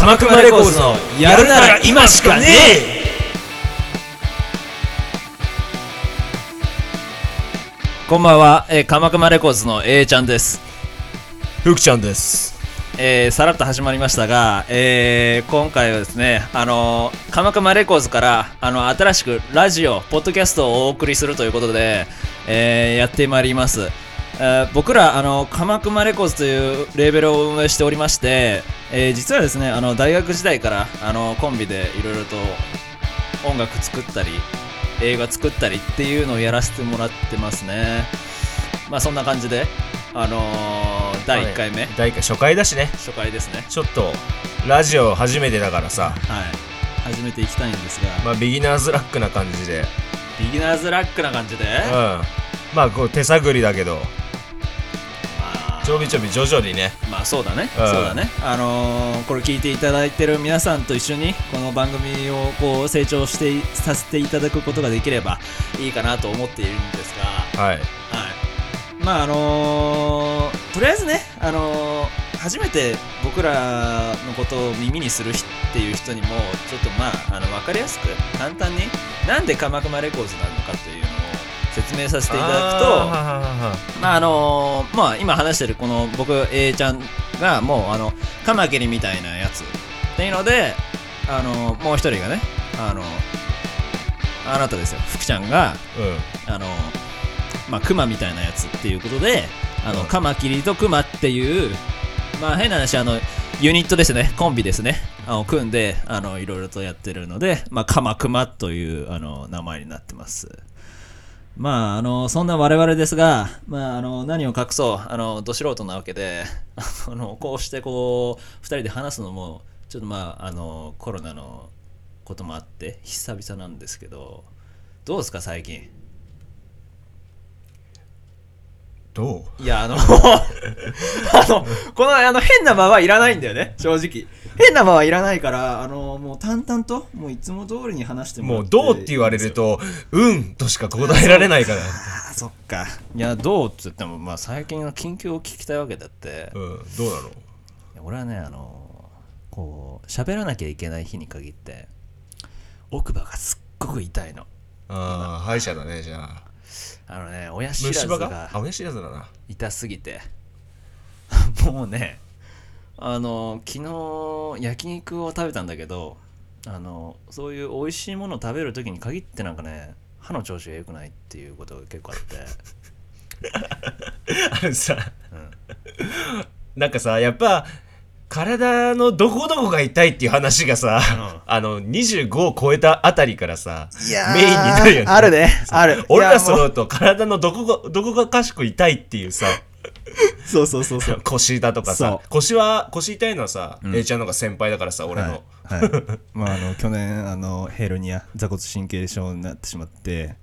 鎌倉レコーズのやるなら今しかねえ。こんばんは、えー、鎌倉レコーズの A ちゃんです、ふくちゃんです。えー、さらっと始まりましたが、えー、今回はですね、あのー、鎌倉レコーズからあの新しくラジオ、ポッドキャストをお送りするということで、えー、やってまいります。えー僕ら、あの、鎌倉レコーズというレーベルを運営しておりまして、えー実はですね、あの、大学時代から、あの、コンビでいろいろと音楽作ったり、映画作ったりっていうのをやらせてもらってますね。まあ、そんな感じで、あのー第1回目、第1回初回だしね。初回ですね。ちょっとラジオ初めてだからさ。はい。始めていきたいんですが、まあビギナーズラックな感じで。ビギナーズラックな感じで、うん。まあこう手探りだけど。まあちょびちょび徐々にね。まあそうだね、うん。そうだね。あのーこれ聞いていただいてる皆さんと一緒にこの番組をこう成長していさせていただくことができればいいかなと思っているんですが、はい。はい。まああのーとりあえずね、あのー初めて僕らのことを耳にする人っていう人にもちょっとまああの分かりやすく簡単になんで鎌熊レコーズなのかという説明させていただくとあまああのまあ今話してるこの僕 A ちゃんがもうあのカマキリみたいなやつっていうのであのもう一人がねあのあなたですよ。福ちゃんがーうん。あのまあクマみたいなやつっていうことであの、うん。カマキリとクマっていうまあ変な話あのユニットですね。コンビですね。あの組んであのいろいろとやってるのでまあカマクマというあの名前になってますまあ、あの、そんな我々ですが、まあ、あの、何を隠そう、あの、ど素人なわけで、あの、こうしてこう、二人で話すのも、ちょっとまあ、あの、コロナのこともあって、久々なんですけど、どうですか、最近？どう？いや、あの、あの、この、あの、変な間はいらないんだよね、正直。変な間はいらないから、あの、もう淡々と、もういつも通りに話してもらって。もうどうって言われるとうんとしか答えられないから。あそっか。いやどうって言ってもまあ最近の近況を聞きたいわけだって、いうんどうなの？や俺はねあのこう喋らなきゃいけない日に限って奥歯がすっごく痛いの。ああ歯医者だねじゃああのね親知らずが親知らずだな。痛すぎて。もうねあの昨日焼肉を食べたんだけどあのそういう美味しいものを食べる時に限ってなんかね歯の調子が良くないっていうことが結構あって。あのさ、なんかさやっぱ体のどこどこが痛いっていう話がさ、あの25を超えたあたりからさメインになるよね。あるね。ある。俺ら揃う。と体のどこがどこがかしく痛いっていうさそうそうそうそう。腰だとかさそ腰は腰痛いのはさ、ん。A ちゃんの方が先輩だからさ俺の、はい、はい、まああの去年あのヘルニア座骨神経症になってしまって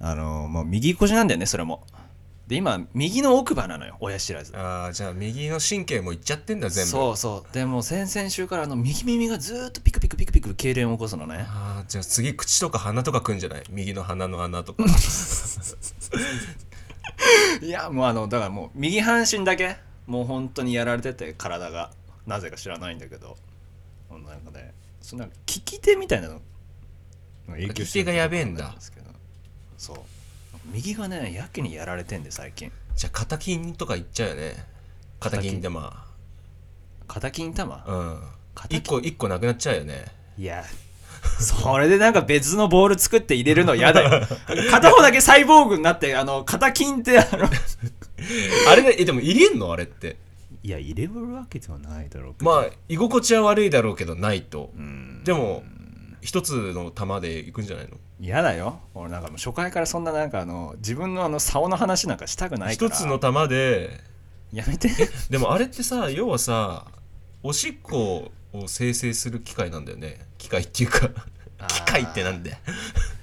あのもう右右腰なんだよねそれもで今右の奥歯なのよ親知らず。ああじゃあ右の神経もいっちゃってんだ全部。そうそう。でも先々週からあの右耳がずーっとピクピクピクピク痙攣を起こすのね。ああじゃあ次口とか鼻とかくんじゃない？右の鼻の穴とか。いやもうあのだからもう右半身だけもう本当にやられてて体が。なぜか知らないんだけど。なんかねそんな利き手みたいなの影響してる利き手がやべえんだ。そう右がねやけにやられてんで最近。じゃあ肩筋とかいっちゃうよね。肩筋ってま肩筋玉あうん。肩筋一個一個なくなっちゃうよね。いやそれでなんか別のボール作って入れるの嫌だよ。片方だけサイボーグになってあの肩筋ってあの。あれねえでも入れんの？あれって。いや入れるわけではないだろうけど。まあ居心地は悪いだろうけどないと。うん。でも一つの球でいくんじゃないの？嫌だよ。俺なんかもう初回からそんななんかあの自分のあの竿の話なんかしたくないから。一つの球で。やめて。でもあれってさ要はさおしっこを生成する機械なんだよね。機械っていうか。機械ってなんだよ。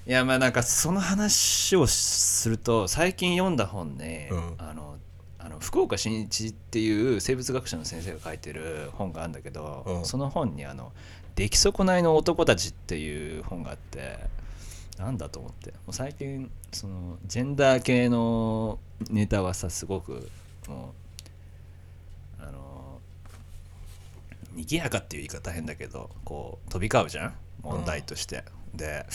いやまあなんかその話をすると最近読んだ本ね、うん。あのあの福岡伸一っていう生物学者の先生が書いてる本があるんだけど、うん。その本にあの「出来損ないの男たち」っていう本があってなんだと思って。もう最近そのジェンダー系のネタはさすごくもうあの賑やかっていう言い方変だけどこう飛び交うじゃん？問題として、で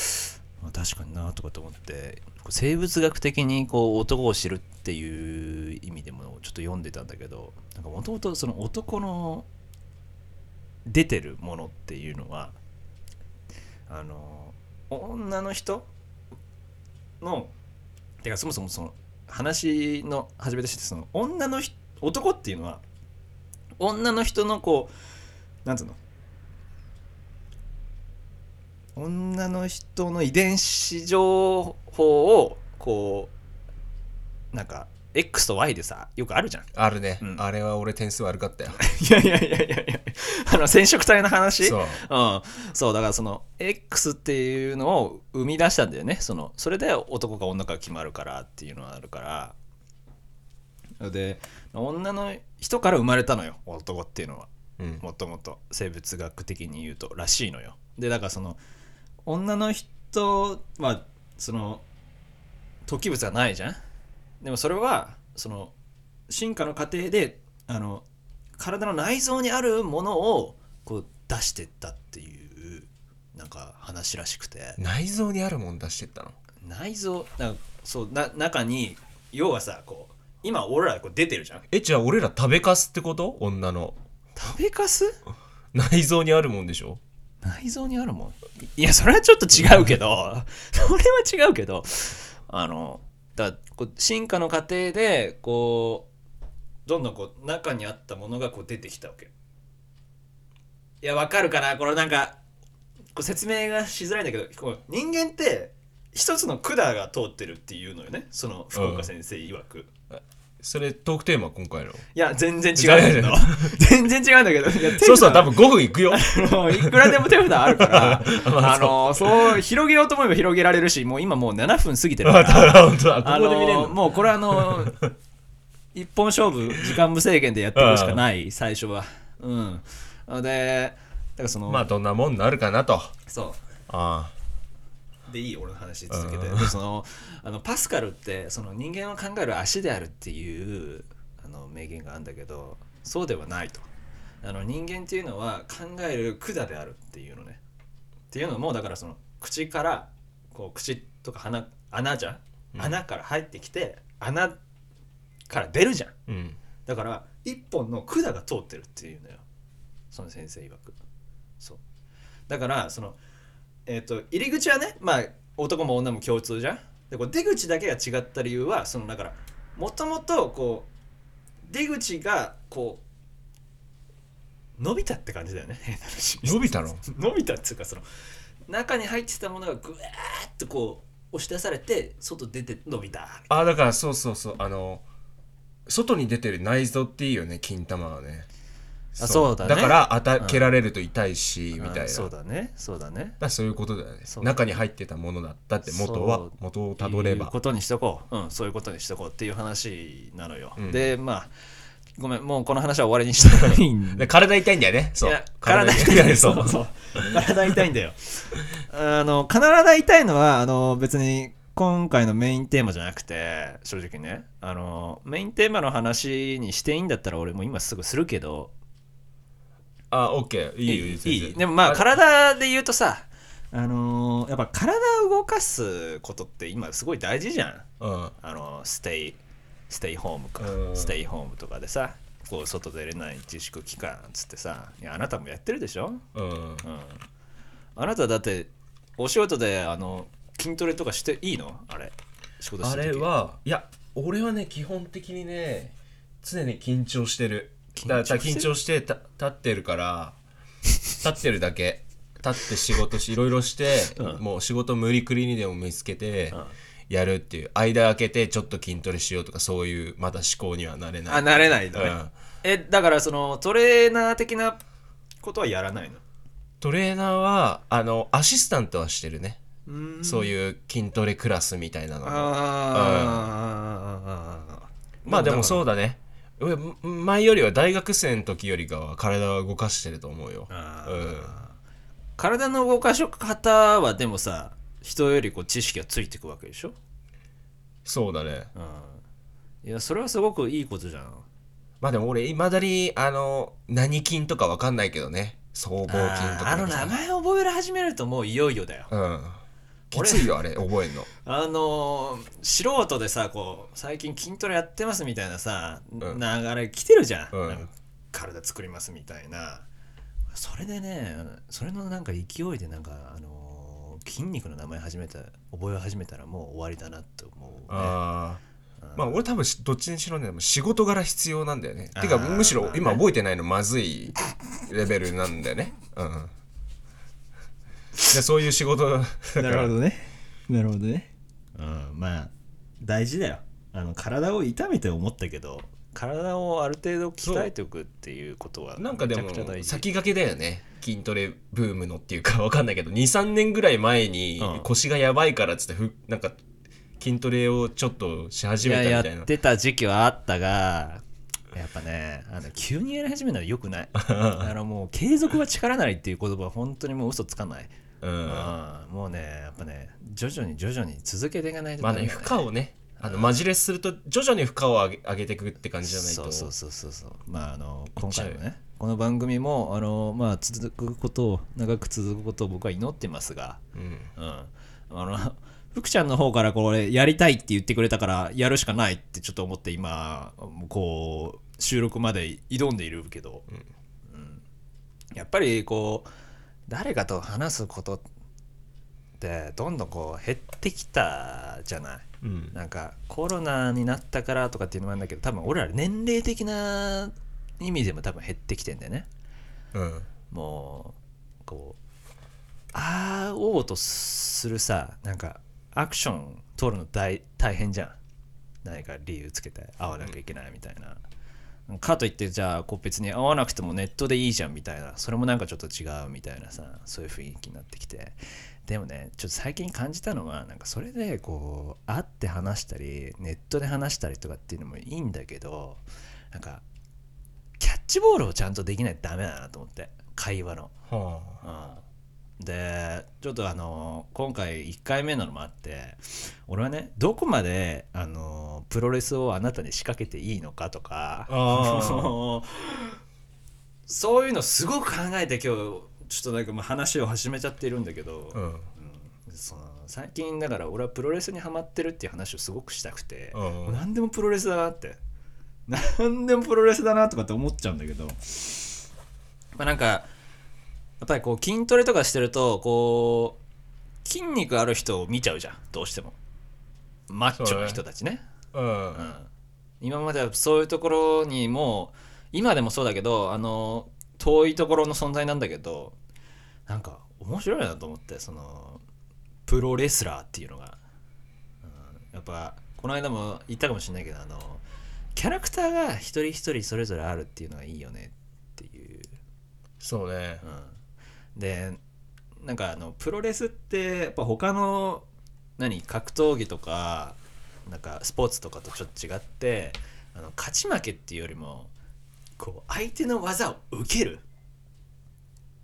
まあ確かになとかと思って生物学的にこう男を知るっていう意味でもちょっと読んでたんだけどなんかもともとその男の出てるものっていうのはあの女の人のてかそもそもその話の始めとしてその女の人男っていうのは女の人のこうなんつうの？女の人の遺伝子情報をこうなんか X と Y でさよくあるじゃん。あるね、うん。あれは俺点数悪かったよ。いやいやいやいやいや。あの染色体の話？そう。うん、そうだからその X っていうのを生み出したんだよね。そのそれで男か女か決まるからっていうのがあるから。で女の人から生まれたのよ男っていうのは。うん。もともと生物学的に言うとらしいのよ。でだからその女の人はその突起物はないじゃんでもそれはその進化の過程であの体の内臓にあるものをこう出してったっていうなんか話らしくて。内臓にあるもん出してったの？内臓なんかそうな中に要はさこう今俺らこう出てるじゃん。えじゃあ俺ら食べかすってこと？女の。食べかす？内臓にあるもんでしょ？内臓にあるもん？いやそれはちょっと違うけど。それは違うけど。あのだこう進化の過程でこうどんどんこう中にあったものがこう出てきたわけ。いやわかるかな？これなんかこう説明がしづらいんだけどこう人間って一つの管が通ってるっていうのよね。その福岡先生曰く、それトークテーマ今回の？いや全然違う。んだけど全然違うんだけど。そうそう多分5分いくよ。いくらでも手札あるから、あの、そう、広げようと思えば広げられるし、もう今もう7分過ぎてるから。もうこれあの、一本勝負、時間無制限でやっていくしかない、最初は。うん。で、だからその、まあどんなもんになるかなと。そあう。でいい俺の話続けて、うそのあのパスカルってその人間を考える足であるっていうあの名言があるんだけどそうではないと。あの人間っていうのは考える管であるっていうのね。っていうのもだからその口からこう口とか鼻穴じゃん、うん。穴から入ってきて穴から出るじゃん。あうん。だから一本の管が通ってるっていうのよ。その先生曰く。そう。だからそのえっ、と入り口はねまあ男も女も共通じゃん。でこう出口だけが違った理由はそのだからもともとこう出口がこう伸びたって感じだよね。伸びたの？伸びたっていうかその中に入ってたものがぐわーっとこう押し出されて外出て伸びた。あだからそうそうそう。あの外に出てる内臓っていいよね金玉はねあそうだね。から当たけられると痛いし、みたいな。あそうだね。そうだね。だそういうことだよね。そう中に入ってたものだったって元はそう。元をたどれば。いうことにしとこう、うん、そういうことにしとこうっていう話なのよ、うん。でまあごめんもうこの話は終わりにしたいんで 体痛いんだよね。そう。いや体痛いんだよそそう。うそう。体痛いんだよ。あの体痛いのはあの別に今回のメインテーマじゃなくて正直ね。あのメインテーマの話にしていいんだったら俺も今すぐするけどあオッケーいいよいいでもまあ体で言うとさあのやっぱ体を動かすことって今すごい大事じゃん。うん。あのステイステイホームか、うん。ステイホームとかでさこう外出れない自粛期間っつってさいやあなたもやってるでしょ、うん。うん、あなただってお仕事であの筋トレとかしていいの？あれ。仕事しあてる時。れはいや俺はね基本的にね常に緊張してる。緊だから緊張してた立ってるから立ってるだけ。立って仕事しいろいろして、うん。もう仕事無理くりにでも見つけてうん。やるっていう。間空けてちょっと筋トレしようとかそういうまだ思考にはなれない。あなれないの、うん。えだからそのトレーナー的なことはやらないの？トレーナーはあのアシスタントはしてるね、うん。そういう筋トレクラスみたいなのああまあでもそうだだね。俺前よりは大学生の時よりかは体は動かしてると思うよ。うん。体の動かし方はでもさ人よりこう知識がついていくわけでしょ、そうだね。うん、いやそれはすごくいいことじゃん。まあでも俺いまだにあの何筋とかわかんないけどね。僧帽筋とかあの名前覚えら始めるともういよいよだよ。うんきついよあれ覚えんの。あのー素人でさこう最近筋トレやってますみたいなさ、ん。流れ来てるじゃん,、うん。なんか体作りますみたいな。それでねそれのなんか勢いでなんかあのー筋肉の名前始めた覚え始めたらもう終わりだなって思う、ね、ああまあ俺多分しどっちにしろね仕事柄必要なんだよね。てかあー。むしろ今覚えてないのまずいレベルなんだよね。うん。でそういう仕事だかならるほどね。なるほどね。うんまあ大事だよ。あの体を痛めて思ったけど体をある程度鍛えておくっていうことはなんかでも先駆けだよね。筋トレブームのっていうか わかんないけど。23年ぐらい前にうん。腰がやばいからっつってふなんか筋トレをちょっとし始いややめたみたいな。ってた時期はあったがやっぱねあの急にやり始めるのはよくない。あのもう継続は力なりっていう言葉は本当にもう嘘つかない、うん。うん。もうねやっぱね徐々に徐々に続けていかないとまあね負荷をねあのマジレスすると徐々に負荷を上げ上げていくって感じじゃないと。そうそうそうそうそう。まああの今回もねこの番組もあのまあ続くことを長く続くことを僕は祈ってますがうん。うん。あの福ちゃんの方からこれやりたいって言ってくれたからやるしかないってちょっと思って今こう収録まで挑んでいるけど、うん。やっぱりこう誰かと話すことってどんどんこう減ってきたじゃない。うん。なんかコロナになったからとかっていうのもあるんだけど多分俺ら年齢的な意味でも多分減ってきてんだよね。うん。もうこう会おうとするさなんかアクション取るの大大変じゃん。何か理由つけて会わなきゃいけないみたいな、かといってじゃあこう別に会わなくてもネットでいいじゃんみたいな。それもなんかちょっと違うみたいなさそういう雰囲気になってきて。でもねちょっと最近感じたのはなんかそれでこう会って話したりネットで話したりとかっていうのもいいんだけどなんかキャッチボールをちゃんとできないとダメだなと思って。会話の。はうんでちょっとあの今回1回目なのもあって俺はねどこまであのプロレスをあなたに仕掛けていいのかとかあ そういうのすごく考えて今日ちょっとなんかもう話を始めちゃっているんだけど、あうん。その最近だから俺はプロレスにハマってるっていう話をすごくしたくて、うん。何でもプロレスだなって何でもプロレスだなとかって思っちゃうんだけどまあなんかやっぱりこう筋トレとかしてるとこう筋肉ある人を見ちゃうじゃん。どうしても。マッチョな人たちね。うん。うん、今まではそういうところにも今でもそうだけどあの遠いところの存在なんだけどなんか面白いなと思ってそのプロレスラーっていうのが、うん、やっぱこの間も言ったかもしれないけどあのキャラクターが一人一人それぞれあるっていうのがいいよねっていう、そうね。うん、でなんかあのプロレスってやっぱ他の何格闘技とかなんかスポーツとかとちょっと違ってあの勝ち負けっていうよりもこう相手の技を受ける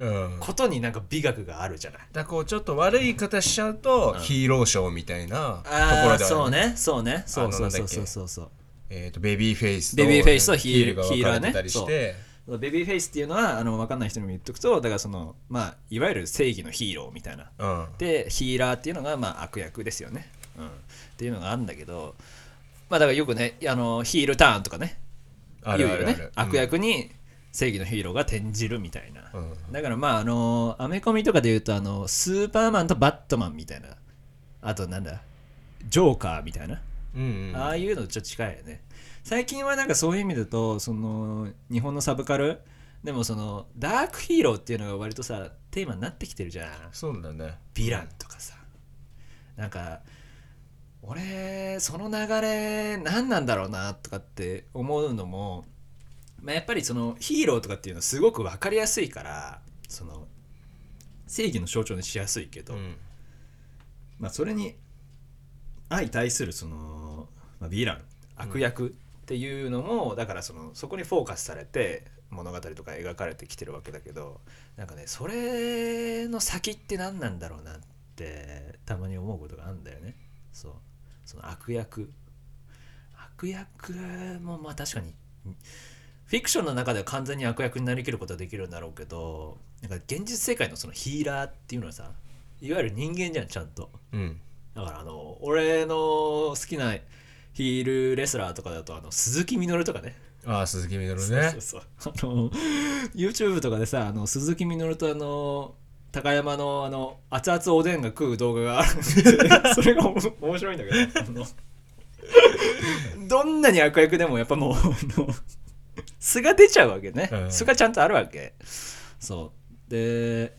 うん。ことになんか美学があるじゃない。らこうちょっと悪い言い方しちゃうと、うん。ヒーローショーみたいなところあではあそうね。そうね。そうそうそうそうそうそう。えー、とベビーフェイスとベビーフェイスとヒールが分かれてたりして、ベビーフェイスっていうのはあの分かんない人にも言っとくとだからそのまあいわゆる正義のヒーローみたいな。うん。でヒーラーっていうのがまあ悪役ですよね、うん、っていうのがあるんだけどまあだからよくねあのヒールターンとかねあ言うよね。悪役に正義のヒーローが転じるみたいな、うん。だからまああのアメコミとかで言うとあのスーパーマンとバットマンみたいな。あとなんだジョーカーみたいな、うんうんああいうのとちょっと近いよね最近はなんかそういう意味だとその日本のサブカルでもそのダークヒーローっていうのが割とさテーマになってきてるじゃん。そうだね。ヴィランとかさ。なんか俺その流れ何なんだろうなとかって思うのも、まあ、やっぱりそのヒーローとかっていうのはすごく分かりやすいからその正義の象徴にしやすいけど、うん。まあ、それに相対するその、まあ、ヴィラン悪役っていうのも、だからそのそこにフォーカスされて物語とか描かれてきてるわけだけどなんかねそれの先って何なんだろうなってたまに思うことがあるんだよね。そう。その悪役悪役もまあ確かにフィクションの中では完全に悪役になりきることはできるんだろうけどなんか現実世界のそのヒーラーっていうのはさいわゆる人間じゃんちゃんと。うん。だからあの俺の好きなヒールレスラーとかだとあの鈴木みのるとかね。ああ鈴木みのるそうねそうそう。あの YouTube とかでさあの鈴木みのるとあの高山のあの熱々おでんが食う動画があるんでそれが面白いんだけどどんなに悪役でもやっぱもうあの素が出ちゃうわけね、うん。素がちゃんとあるわけ。そう。で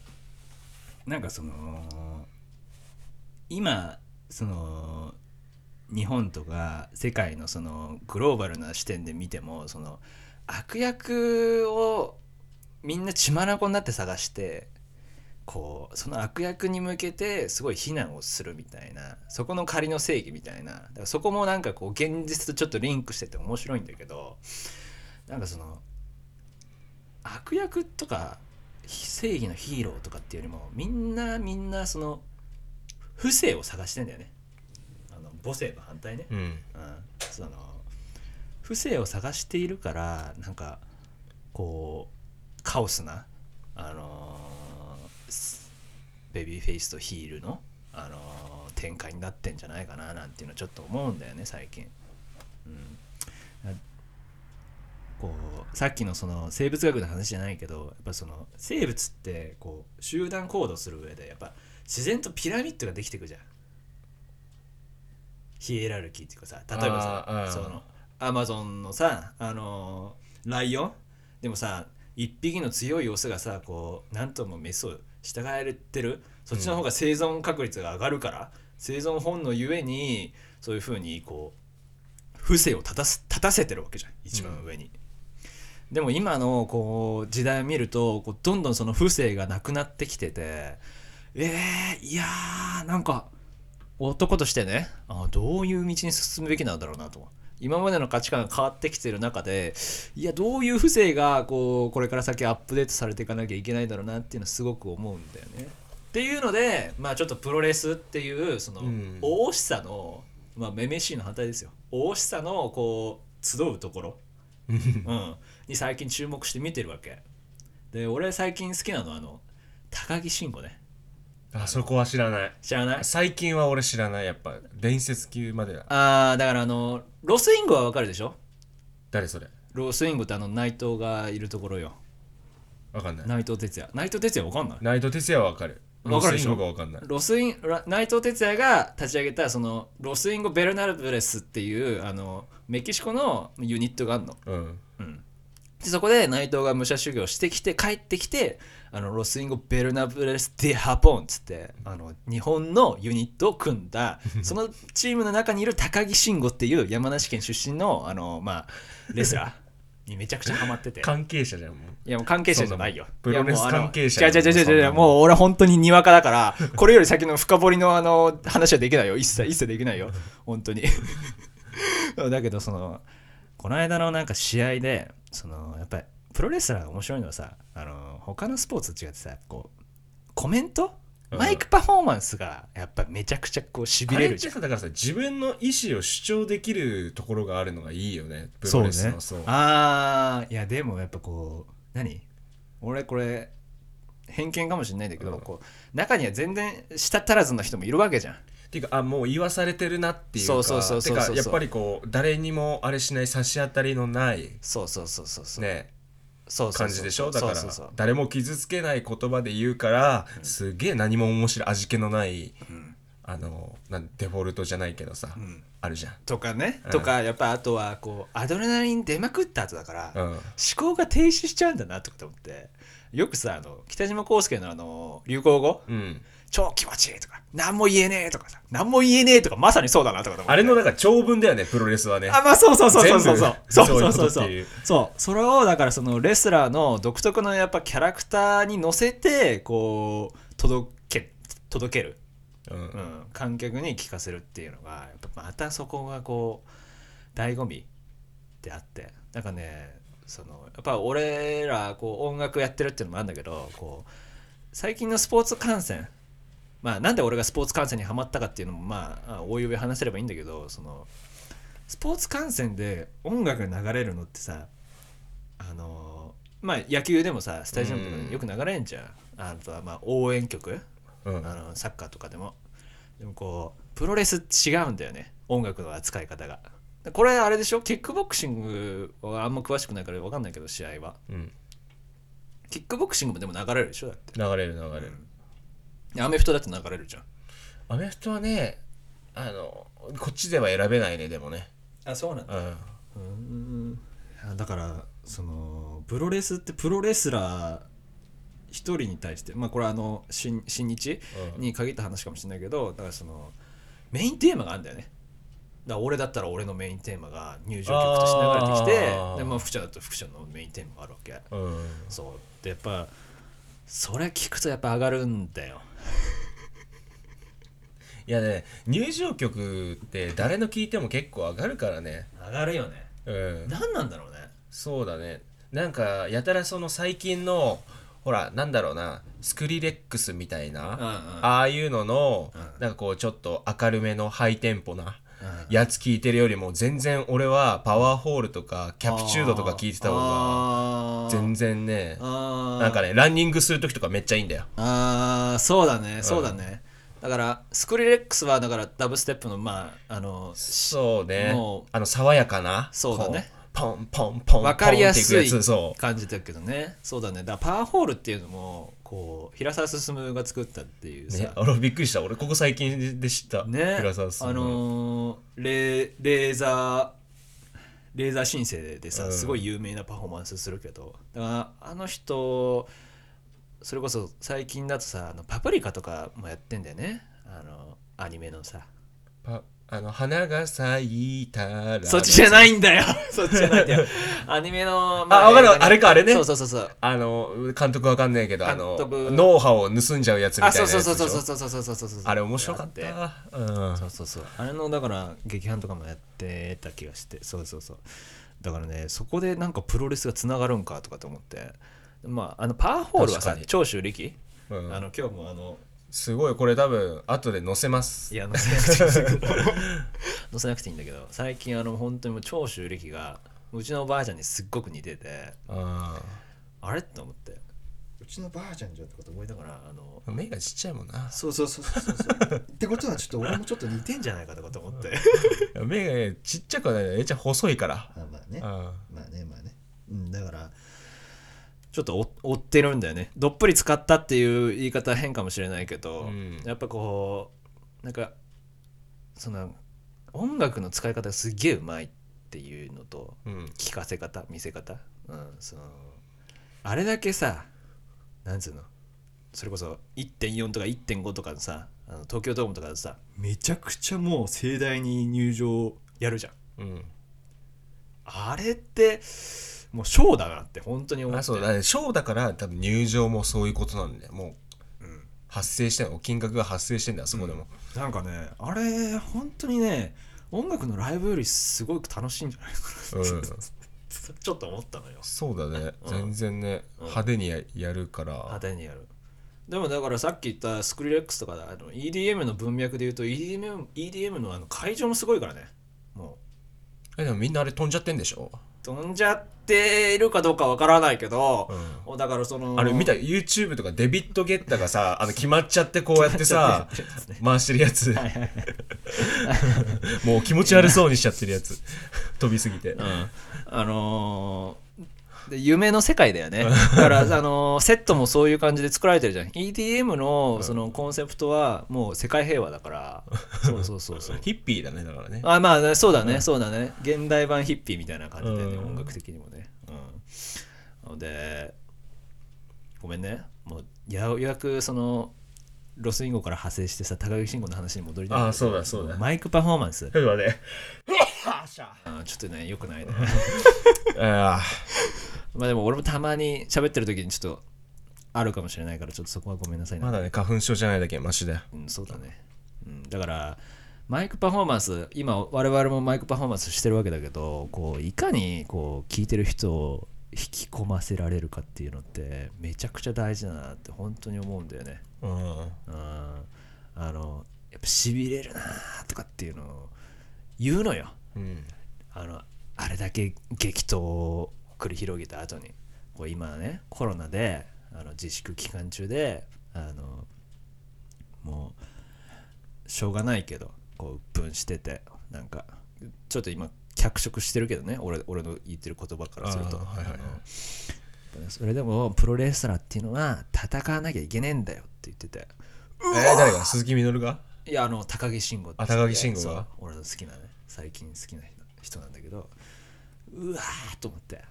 なんかその今その日本とか世界のそのグローバルな視点で見てもその悪役をみんな血眼になって探してこうその悪役に向けてすごい非難をするみたいなそこの仮の正義みたいなだからそこもなんかこう現実とちょっとリンクしてて面白いんだけどなんかその悪役とか正義のヒーローとかっていうよりもみんなみんなその不正を探してんだよね。母性の反対ね、うんうん、その不正を探しているからなんかこうカオスなあのースベビーフェイスとヒールの、あのー展開になってんじゃないかななんていうのちょっと思うんだよね最近。うん、なこうさっきのその生物学の話じゃないけどやっぱその生物ってこう集団行動する上でやっぱ自然とピラミッドができていくじゃん。ヒエラルキーっていうかさ例えばさそのアマゾンのさあのーライオン？でもさ一匹の強いオスがさこう何ともメスを従えてる？そっちの方が生存確率が上がるから、生存本能ゆえにそういうふうにこう不正を立たす立たせてるわけじゃん一番上に。でも今のこう時代を見るとこうどんどんその不正がなくなってきててえー、いやーなんか男としてねあどういう道に進むべきなんだろうなと。今までの価値観が変わってきてる中でいやどういう不正がこうこれから先アップデートされていかなきゃいけないだろうなっていうのはすごく思うんだよね。っていうのでまあちょっとプロレスっていうそのうん。大しさの、まあ、めめしいの反対ですよ。大しさのこう集うところ、うん、に最近注目して見てるわけ。で俺最近好きなのはあの鷹木信悟ねあそこは知らない。知らない？最近は俺知らないやっぱ。伝説級までだあーだからあのロスインゴはわかるでしょ？誰それ？ロスインゴってあの内藤がいるところよ。わかんない。内藤哲也。内藤哲也わかんない？内藤哲也はわかる。わかるでしょ？ロスインゴがわかんない。ロスインラ内藤哲也が立ち上げたそのロス・インゴベルナブレスっていうあのメキシコのユニットがあるの。うん。でそこで内藤が武者修行してきて帰ってきてあのロスインゴ・ベルナブレス・デ・ハポンっつってあの日本のユニットを組んだ そのチームの中にいる高木慎吾っていう山梨県出身のあの、まあ、レスラーにめちゃくちゃハマってて関係者じゃんもういやもう関係者じゃないよ。プロレス関係者違う違う違う違う違うそんなもう俺本当ににわかだから、これより先の深掘りのあの話はできないよ。一切一切できないよ。本当に。だけどそのこの間のなんか試合でそのやっぱりプロレスラーが面白いのはさあの他のスポーツと違ってさこうコメント？うん。マイクパフォーマンスがやっぱめちゃくちゃこうしびあれるじゃん。さだからさ自分の意思を主張できるところがあるのがいいよね。プロレスのそう。ああいやでもやっぱこう何？俺これ偏見かもしれないんだけど、うん。こう中には全然舌足らずの人もいるわけじゃん。っていうかあもう言わされてるなっていうかそうそうそうそうそうてかやっぱりこう誰にもあれしない差し当たりのないそうそうそうそうそう、ね。そうそうそう感じでしょ？だから誰も傷つけない言葉で言うからすげえ何も面白い味気のないん。あのなんデフォルトじゃないけどさん。あるじゃん。とかね、うん。とかやっぱあとはこうアドレナリン出まくった後だから、うん。思考が停止しちゃうんだなとか思って。よくさあの北島康介のあの流行語？うん超気持ちいいとか何も言えねえとかさ何も言えねえとかまさにそうだなとかあれのなんか長文だよねプロレスはね。あまあそうそうそうそうそう。そうそうそうそう。そうそれをだからそのレスラーの独特のやっぱキャラクターに乗せてこう届け届ける、うん。うん、観客に聞かせるっていうのがやっぱまたそこがこう醍醐味であって。なんかねそのやっぱ俺らこう音楽やってるっていうのもあるんだけどこう最近のスポーツ観戦まあなんで俺がスポーツ観戦にはまったかっていうのもまああおいおい話せればいいんだけどそのスポーツ観戦で音楽が流れるのってさあのまあ野球でもさスタジアムとかでよく流れんじゃん、あとはまあ応援曲、うん。あのサッカーとかでも。でもこうプロレス違うんだよね。音楽の扱い方が。これあれでしょ？キックボクシングはあんま詳しくないから分かんないけど試合は。うん。キックボクシングもでも流れるでしょ？だって。流れる流れるアメフトだって流れるじゃん。アメフトはねあのこっちでは選べないねでもね。あそうなんだ。うん。だからそのプロレスってプロレスラー一人に対してまあこれはあの新新日うん。に限った話かもしれないけどだからそのメインテーマがあるんだよね。だから俺だったら俺のメインテーマが入場曲として流れてきてで、まあ、福ちゃんだと福ちゃんのメインテーマがあるわけ。うん。そう。でやっぱそれ聞くとやっぱ上がるんだよいやね入場曲って誰の聴いても結構上がるからね。上がるよね。うん。何なんだろうね。そうだね。なんかやたらその最近のほらなんだろうなスクリレックスみたいな、うんうん。ああいうのの、うん。なんかこうちょっと明るめのハイテンポなうん。やつ聞いてるよりも全然俺はパワーホールとかキャプチュードとか聞いてた方が全然ねなんかねランニングする時とかめっちゃいいんだよ。あーそうだねそうだね、だからスクリレックスはだからダブステップのまああのそうね。もうあの爽やかなそうだね。ポンポンポンポン分かりやすい感じだけどね。そうだね。だからパワーホールっていうのもこう平沢進が作ったっていうさ。ね、あれびっくりした。俺ここ最近で知った。ね。平沢さんあのーレレーザーレーザー申請でさうん。すごい有名なパフォーマンスするけどだからあの人それこそ最近だとさあのパプリカとかもやってんだよね。あのアニメのさ。パあの花が咲いたら。そっちじゃないいんだよ。そっちじゃないんだよ。アニメの、あわかる。あれかあれね。そうそうそうそう。あの監督わかんないけどあの脳波を盗んじゃうやつみたいあなやつでしょ。そうそうそうそうそうそうそうそうあれ面白かっやたうん。そうそうそう。あれのだから劇伴とかもやってた気がして。そうそうそう。だからねそこでなんかプロレスがつながるんかとかと思って。まああのパワーホールはさ長州力、うん。あの今日もあのすごいこれ多分後で載せます。いや 載せなくていいんだけど載せなくていいんだけど最近あの本当にもう長州力がうちのおばあちゃんにすっごく似ててああれ？って思って。うちのばあちゃんじゃんってこと思いながらあのー目がちっちゃいもんな。そうそうそうそうそう。ってことはちょっと俺もちょっと似てんじゃないかとかと思って。目がちっちゃくはないえちゃん細いから。あまあね。あまあねまあね。うんだからちょっと追追ってるんだよね。どっぷり使ったっていう言い方は変かもしれないけど、うん。やっぱこうなんかその音楽の使い方がすげえうまいっていうのとーうん。聞かせ方見せ方、うん、そのあれだけさなんつうのそれこそ1.4とか1.5とかのさあの東京ドームとかでさめちゃくちゃもう盛大に入場やるじゃん。うん。あれってもうショーだなって本当に思って。あそうだね。ショーだから多分入場もそういうことなんだよ。もううん。発生してんの。金額が発生してんだよあそこでも、なんかねあれ本当にね音楽のライブよりすごく楽しいんじゃないかうん。な ちょっと思ったのよ。そうだね、うん。全然ね、うん。派手にややるから。派手にやる。でもだからさっき言ったスクリレックスとかあの EDM の文脈で言うと EDM, EDM のあの会場もすごいからね。もえでもみんなあれ飛んじゃってんでしょ、う飛んじゃっているかどうかわからないけどう、ん。だからそのあれ見た？YouTube とかデビッド・ゲッタがさ あの決まっちゃってこうやってさ回してるやつ。もう気持ち悪そうにしちゃってるやつ。飛びすぎて、うん。あのーで夢の世界だよね。だから、あのーセットもそういう感じで作られてるじゃん。EDM のそのコンセプトはもう世界平和だから。そうそうそうそう。ヒッピーだねだからね。あまあねそうだね、そうだね。現代版ヒッピーみたいな感じでね、うん。音楽的にもね。うんのでごめんね。もうやようやくそのロスインゴから派生してさ高木慎吾の話に戻りたいあそうだそうだ。マイクパフォーマンス。ちょっと待ってあちょっとねよくないね。あまあでも俺もたまに喋ってる時にちょっとあるかもしれないからちょっとそこはごめんなさいね。ーまだね花粉症じゃないだけマシだようん、そうだね、うん、だからマイクパフォーマンス今我々もマイクパフォーマンスしてるわけだけどこういかにこう聞いてる人を引き込ませられるかっていうのってめちゃくちゃ大事だなって本当に思うんだよね。うんうん、あのやっぱしびれるなとかっていうのを言うのよ。うんあのあれだけ激闘が繰り広げた後にこう今ねコロナであの自粛期間中であのもうしょうがないけどこう鬱憤しててなんかちょっと今脚色してるけどね。俺俺の言ってる言葉からすると、あーはいはいはい。あのそれでもプロレスラーっていうのは戦わなきゃいけねえんだよって言ってて。えー誰が？鈴木みのるが？いやあの高木慎吾って。あ高木慎吾が？俺の好きなね最近好きな人なんだけど。うわーと思って。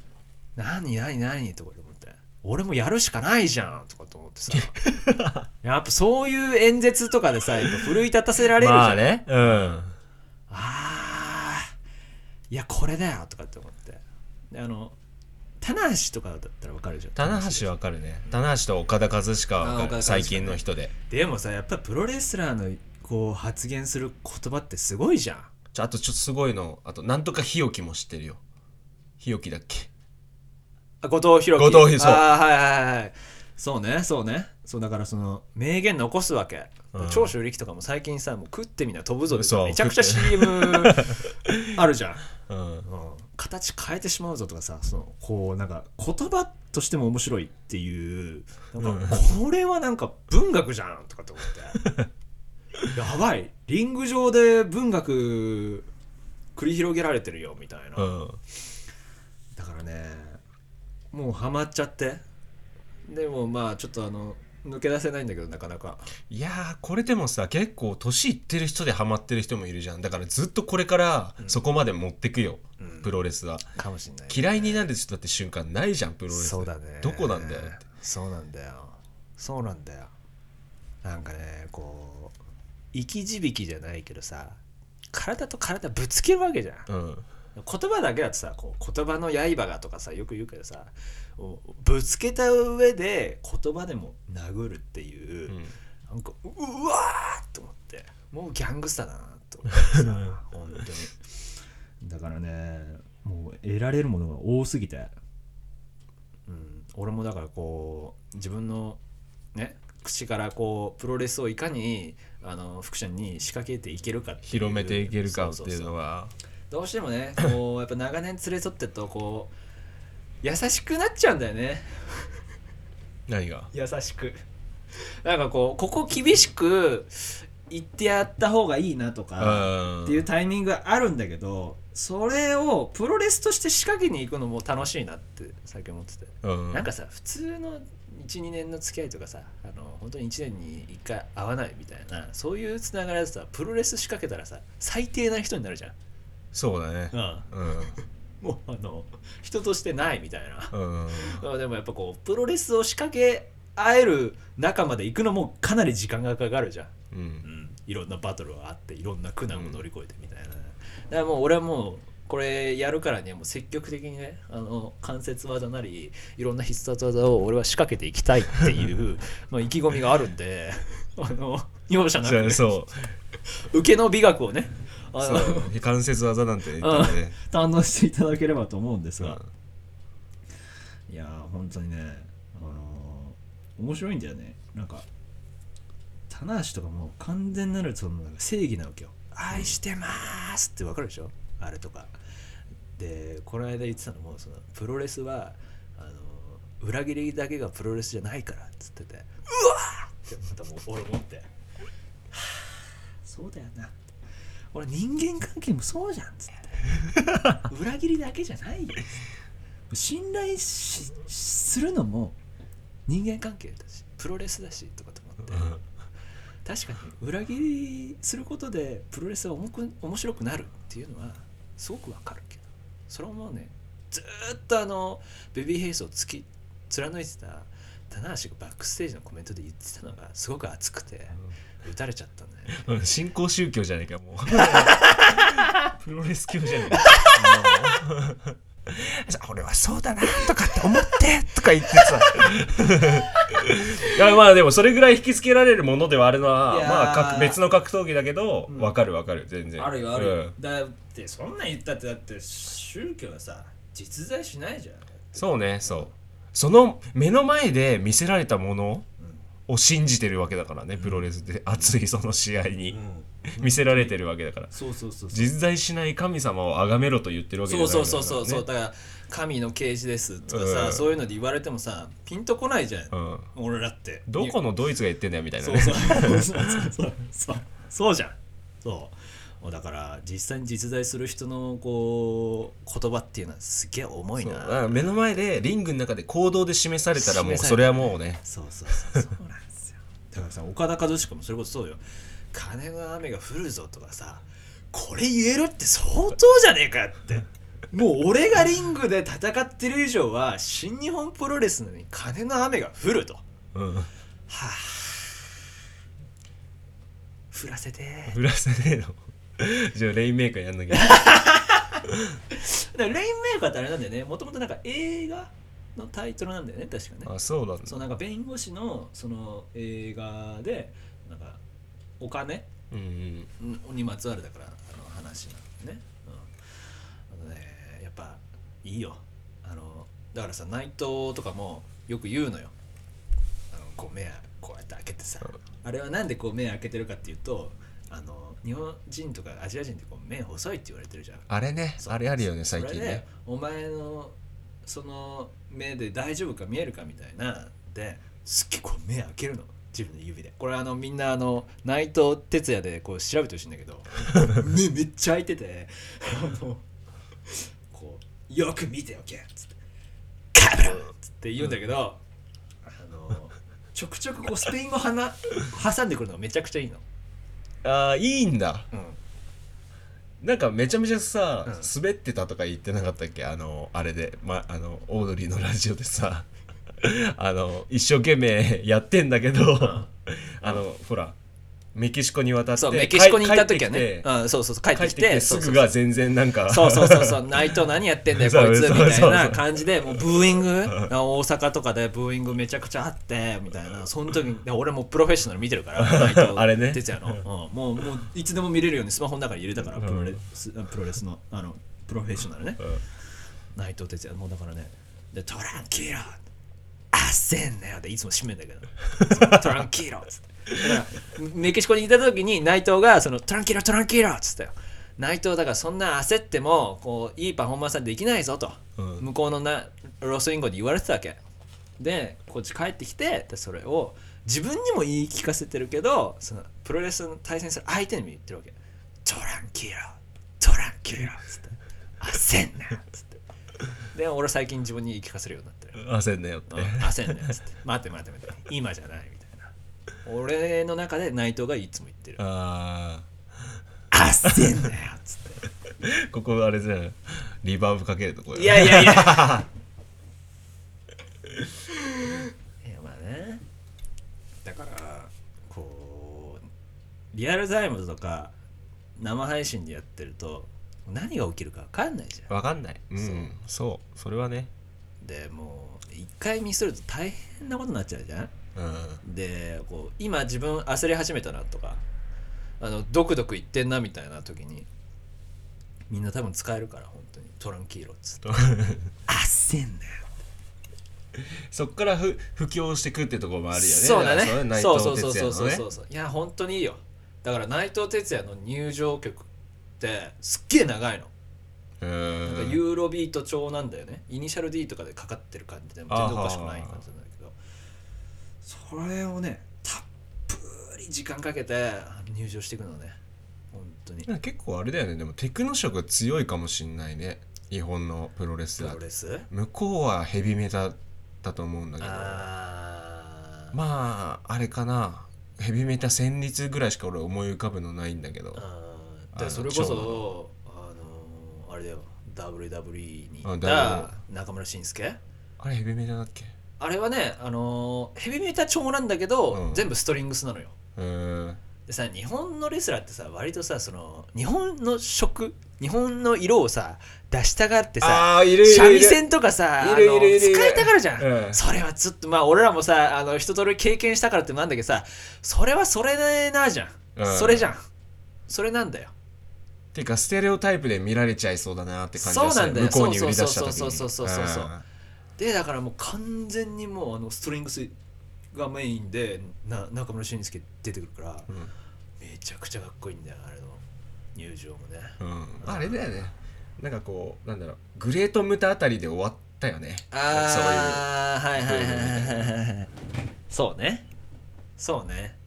何何何？とかと思って。俺もやるしかないじゃんとかと思ってさ。やっぱそういう演説とかでさやっぱ奮い立たせられるじゃん、まあね。うん。あーいやこれだよとかって思って。であの棚橋とかだったらわかるじゃん。棚橋わかるね。棚橋と岡田和親はわかる。最近の人で。でもさやっぱプロレスラーのこう発言する言葉ってすごいじゃん。ちょあとちょっとすごいの。あとなんとか日置も知ってるよ。日置だっけ？あ後藤弘樹。後藤そう。あーはいはいはいそうねそうね。そうだからその名言残すわけ、うん。長州力とかも最近さもう食ってみな飛ぶぞめちゃくちゃ CM あるじゃん、うん。うん、形変えてしまうぞとかさそのこうなんか言葉としても面白いっていうなんかこれはなんか文学じゃんとかって思って。やばい。リング上で文学繰り広げられてるよみたいな、うん。だからねもうハマっちゃって。でもまあちょっとあの抜け出せないんだけどなかなか。いやーこれでもさ結構年いってる人でハマってる人もいるじゃん。だからずっとこれからそこまで持ってくよ、うん。プロレスは。かもしんない嫌いになる人だって瞬間ないじゃんプロレス。そうだね。どこなんだよって。そうなんだよ。そうなんだよ。なんかねこう生き字引じゃないけどさ体と体ぶつけるわけじゃん。うん。言葉だけだとさこう言葉の刃がとかさよく言うけどさぶつけた上で言葉でも殴るっていう、うん。なんかううわーと思ってもうギャングスターだなと思って。さ 本当に。だからねもう得られるものが多すぎて、うん、俺もだからこう自分のね口からこうプロレスをいかにあの福ちゃんに仕掛けていけるか広めていけるかっていうのは。どうしてもねこうやっぱ長年連れ添ってるとこう優しくなっちゃうんだよね。何が？優しく。なんかこうここ厳しく言ってやった方がいいなとかっていうタイミングがあるんだけどそれをプロレスとして仕掛けに行くのも楽しいなって最近思ってて、うん。なんかさ普通の12年の付き合いとかさあの本当に1年に1回会わないみたいなそういうつながりでさプロレス仕掛けたらさ最低な人になるじゃん、そうだね。うん、うんもうあの人としてないみたいな。うん。まあでもやっぱこうプロレスを仕掛け合える中まで行くのもかなり時間がかかるじゃん、ううん。ん、いろんなバトルがあっていろんな苦難を乗り越えてみたいな、だからもう俺はもうこれやるからにはもう積極的にねあの関節技なりいろんな必殺技を俺は仕掛けていきたいっていう まあ意気込みがあるんであの容赦なくね、そう。そ受けの美学をねそう関節技なんて言ったらね。堪能していただければと思うんですが、うん。いやー本当にねあのー面白いんだよね。なんか棚橋とかもう完全なるその正義なわけよ愛してますってわかるでしょ？あれとか。でこの間言ってたのもそのプロレスはあのー裏切りだけがプロレスじゃないからっつっててうわー！ってまたもう俺思ってはあそうだよな俺人間関係もそうじゃんっつって。裏切りだけじゃないよ。信頼しするのも人間関係だしプロレスだしとかと思って。確かに裏切りすることでプロレスが重く面白くなるっていうのはすごくわかるけど。それはもうねずーっとあのベビーフェイスをつき貫いてた棚橋がバックステージのコメントで言ってたのがすごく熱くて打たれちゃったんだよね。うん新興宗教じゃねえかもう。プロレス教じゃねえか。もう俺はそうだなとかって思ってとか言ってさ。いやまあでもそれぐらい引きつけられるものではあるのはいやー。まあ格別の格闘技だけどうん。わ、かるわかる全然。あるよあるよ、うん。だってそんなん言ったってだって宗教はさ実在しないじゃん。そうねそう。その目の前で見せられたものを信じてるわけだからね、プロレスって熱いその試合に、見せられてるわけだから。そうそうそうそう。実在しない神様を崇めろと言ってるわけじゃそうないんだからね。そうそうそうそう。だから神の啓示ですとかさ、うん。そういうので言われてもさピンとこないじゃん、うん。俺らって。どこのドイツが言ってんだよみたいなね。そうそう。そうそうそう。そうじゃん。そうだから実際に実在する人のこう言葉っていうのはすげえ重いな。目の前でリングの中で行動で示されたらもうそれはもうね。そうそうそうそう。なんですよ。だからさ岡田和親もそれこそそうよ。金の雨が降るぞとかさこれ言えるって相当じゃねえかって。もう俺がリングで戦ってる以上は新日本プロレスのに金の雨が降ると。はうん。あ。降らせて振らせねえの じゃあレインメーカーやんなきゃ。だからレインメーカーってあれなんだよね。もともとなんか映画のタイトルなんだよね。確かね。あそうなんだ。そうなんか弁護士のその映画でなんかお金うんうん。にまつわるだからあの話なんだよね,、うん、あのねやっぱいいよ。あのだからさ内藤とかもよく言うのよ。あのこう目こうやって開けてさ。あれはなんでこう目開けてるかっていうとあの日本人とかアジア人ってこう目細いって言われてるじゃん。あれねあれあるよね最近ね。お前のその目で大丈夫か見えるかみたいなですっげえこう目開けるの。自分の指で。これあのみんなあの内藤哲也でこう調べてほしいんだけど。目めっちゃ開いてて。こうよく見ておけっつって。カブランっつって言うんだけど、あのちょくちょくこうスペイン語鼻挟んでくるのがめちゃくちゃいいの、ああいいんだ。うん、なんかめちゃめちゃさ、うん。滑ってたとか言ってなかったっけ？あのあれで、ま、あのオードリーのラジオでさ。あの一生懸命やってんだけど、あのほらメキシコに渡ってそうメキシコに行った時はね。うん、そうそうそう帰ってきてすぐが全然なんか。そうそうそうそう、内藤何やってんだよ、こいつみたいな感じで、もうブーイング、大阪とかでブーイングめちゃくちゃあって、みたいな、その時に、俺もプロフェッショナル見てるから、内藤 あれね。哲也の、うん。もう、もういつでも見れるようにスマホの中に入れたから、うん。プロレスプロレスの、あの、プロフェッショナルね、うん。内藤哲也、もうだからね、で、トランキーロ、焦んなよ。っていつも締めんだけど、トランキーロっつって。メキシコにいた時に内藤がそのトランキーロトランキーロっつったよ。内藤だからそんな焦ってもこういいパフォーマンスはできないぞと、うん。向こうのなロスインゴで言われてたわけ。でこっち帰ってきてでそれを自分にも言い聞かせてるけどそのプロレスの対戦する相手にも言ってるわけ。トランキーロトランキーロっつって。焦んなよっつって。で俺最近自分に言い聞かせるようになってる。焦んなよって、うん焦んなよっつって。待って待って待って。今じゃない俺の中で内藤がいつも言ってる。あ焦んなよっつって。あここあれじゃん。リバーブかけるとこいやいやいや。いやまあね。だからこうリアルタイムとか生配信でやってると何が起きるか分かんないじゃん。わかんない。うん。そう。それはね。でもう一回ミスると大変なことになっちゃうじゃんうん。でこう今自分焦り始めたなとかあのドクドク言ってんなみたいな時にみんな多分使えるから本当に。トランキーロっつって。焦んなよそっからふ布教してくってところもあるよね。そうだね。そうそう藤そうそう哲也のねそうそう。いや本当にいいよ。だから内藤哲也の入場曲ってすっげえ長いの、うなんかんユーロビート調なんだよね。イニシャル D とかでかかってる感じで全然おかしくない感じだけどそれをねたっぷり時間かけて入場していくのね。本当に。結構あれだよね。でもテクノ色強いかもしんないね。日本のプロレスプだロレス？向こうはヘビメタだと思うんだけど。まああれかな。ヘビメタ旋律ぐらいしか俺思い浮かぶのないんだけど。あそれこそあのあれだよ。WWE に行っあた中村慎介？あれヘビメタだっけ？あれはね、あのーヘビメタ調なんだけど、うん。全部ストリングスなのよ。うーん。でさ日本のレスラーってさ割とさその日本の色日本の色をさ出したがってさあーいるいるいる。三味線とかさいるいるいるいる。あの使いたがるじゃん、うん。それはちょっとまあ俺らもさあの一通り経験したからってなんだけどさそれはそれなじゃん、うん。それじゃん。それなんだよ。ていうかステレオタイプで見られちゃいそうだなって感じがする。そうなんだよ。向こうに売り出した時に。そうそうそうそうそうそうでだからもう完全にもうあのストリングスがメインでな中村俊輔出てくるから、ん。めめちゃくちゃかっこいいんだよあれの入場もね。うん、あれだよね。なんかこうなんだろう。グレートムタあたりで終わったよね。ああはいはいはいはいはいそうね。そうね。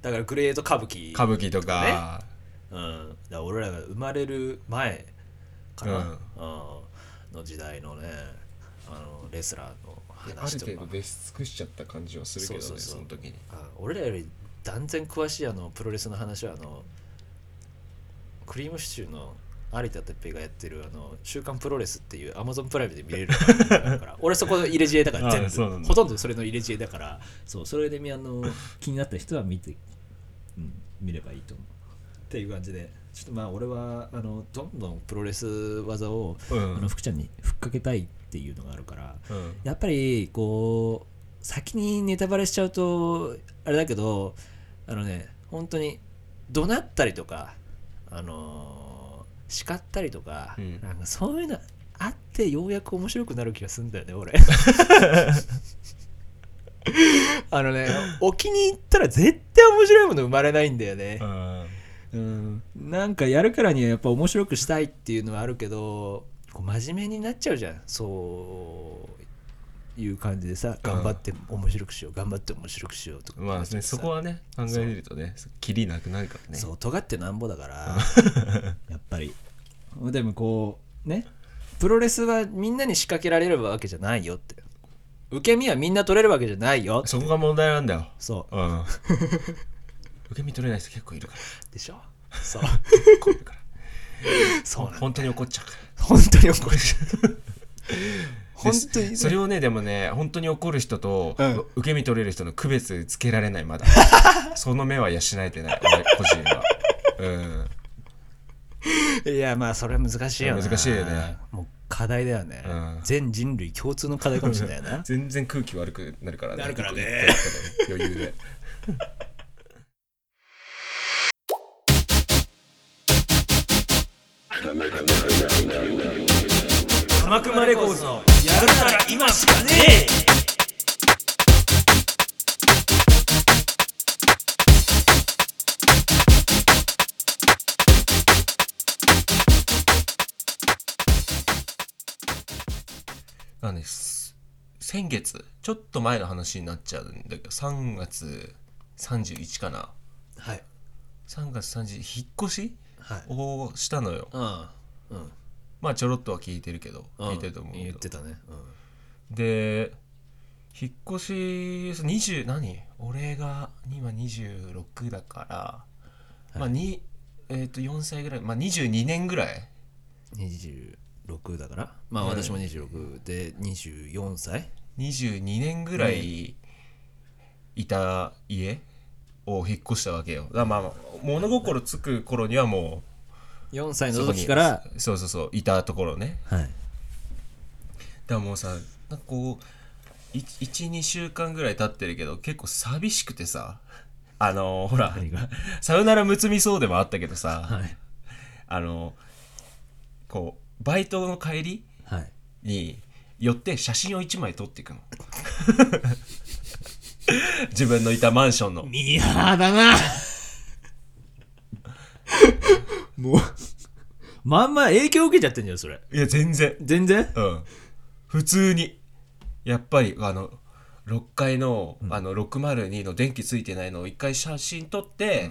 だからグレート歌舞伎歌舞伎とか、うん、だから俺らが生まれる前かな、うん。うん。の時代のねあのレスラーのある話とか。程度出尽くしちゃった感じはするけどねそうそうそう。その時に。あ俺らより断然詳しいあのプロレスの話はあのクリームシチューの有田哲平がやってるあの「週刊プロレス」っていうアマゾンプライムで見れるから 俺そこの入れ知恵だからあ全部ほとんどそれの入れ知恵だからそうそれでみあの気になった人は見て、うん、見ればいいと思う。っていう感じでちょっとまあ俺はあのどんどんプロレス技を、うん。あの福ちゃんにふっかけたいっていうのがあるからうん。やっぱりこう先にネタバレしちゃうとあれだけどあのね本当に怒鳴ったりとかあのー叱ったりとか,、うん。なんかそういうのあってようやく面白くなる気がするんだよね俺。あのね置きに行ったら絶対面白いもの生まれないんだよね。うん。うん、なんかやるからにはやっぱ面白くしたいっていうのはあるけどこう真面目になっちゃうじゃん。そういう感じでさ頑張って面白くしよう頑張って面白くしようとか。まあねそこはね考えるとねキリなくなるからね。そう。尖ってなんぼだからやっぱり。でもこうねプロレスはみんなに仕掛けられるわけじゃないよって。受け身はみんな取れるわけじゃないよそこが問題なんだよ。そう。うん。受け身取れない人結構いるかでしょ？そう。ら結構いるからそうなんだ。本当に怒っちゃう。から本当に怒る本当にでそれをねでもね本当に怒る人と、うん。受け身取れる人の区別つけられないまだ。その目は養えてない俺個人は。うん。いやまあそれは難しいよな難しいよね。もう課題だよね、うん。全人類共通の課題かもしれないな 全然空気悪くなるからね。なるからね。余裕で鎌熊レコーズのやるなら今しかねえ。あのねす。先月ちょっと前の話になっちゃうんだけど3月31かな。はい。3月30引っ越し？はいをしたのよ。うん。うん。まあちょろっとは聞いてるけどうん。聞いてると思うけど。言ってたね、で引っ越し20何？俺が今26だから、まあにえっ、と4歳ぐらいまあ22年ぐらい。うん、26だから？まあはい私も26で24歳？22年ぐらいいた家を引っ越したわけよ。だまあ物心つく頃にはも4歳の時からそうそうそういたところね。はい。だもうさなんかこう12週間ぐらい経ってるけど結構寂しくてさあのほら何が？さよならむつみそうでもあったけどさ、はい。あのこうバイトの帰りはい。に寄って写真を1枚撮っていくの 自分のいたマンションの。ミーハーだな。もうまんま影響受けちゃってんじゃんそれ。いや全然。全然？うん。普通に。やっぱりあの6階の,、あの602の電気ついてないのを一回写真撮って、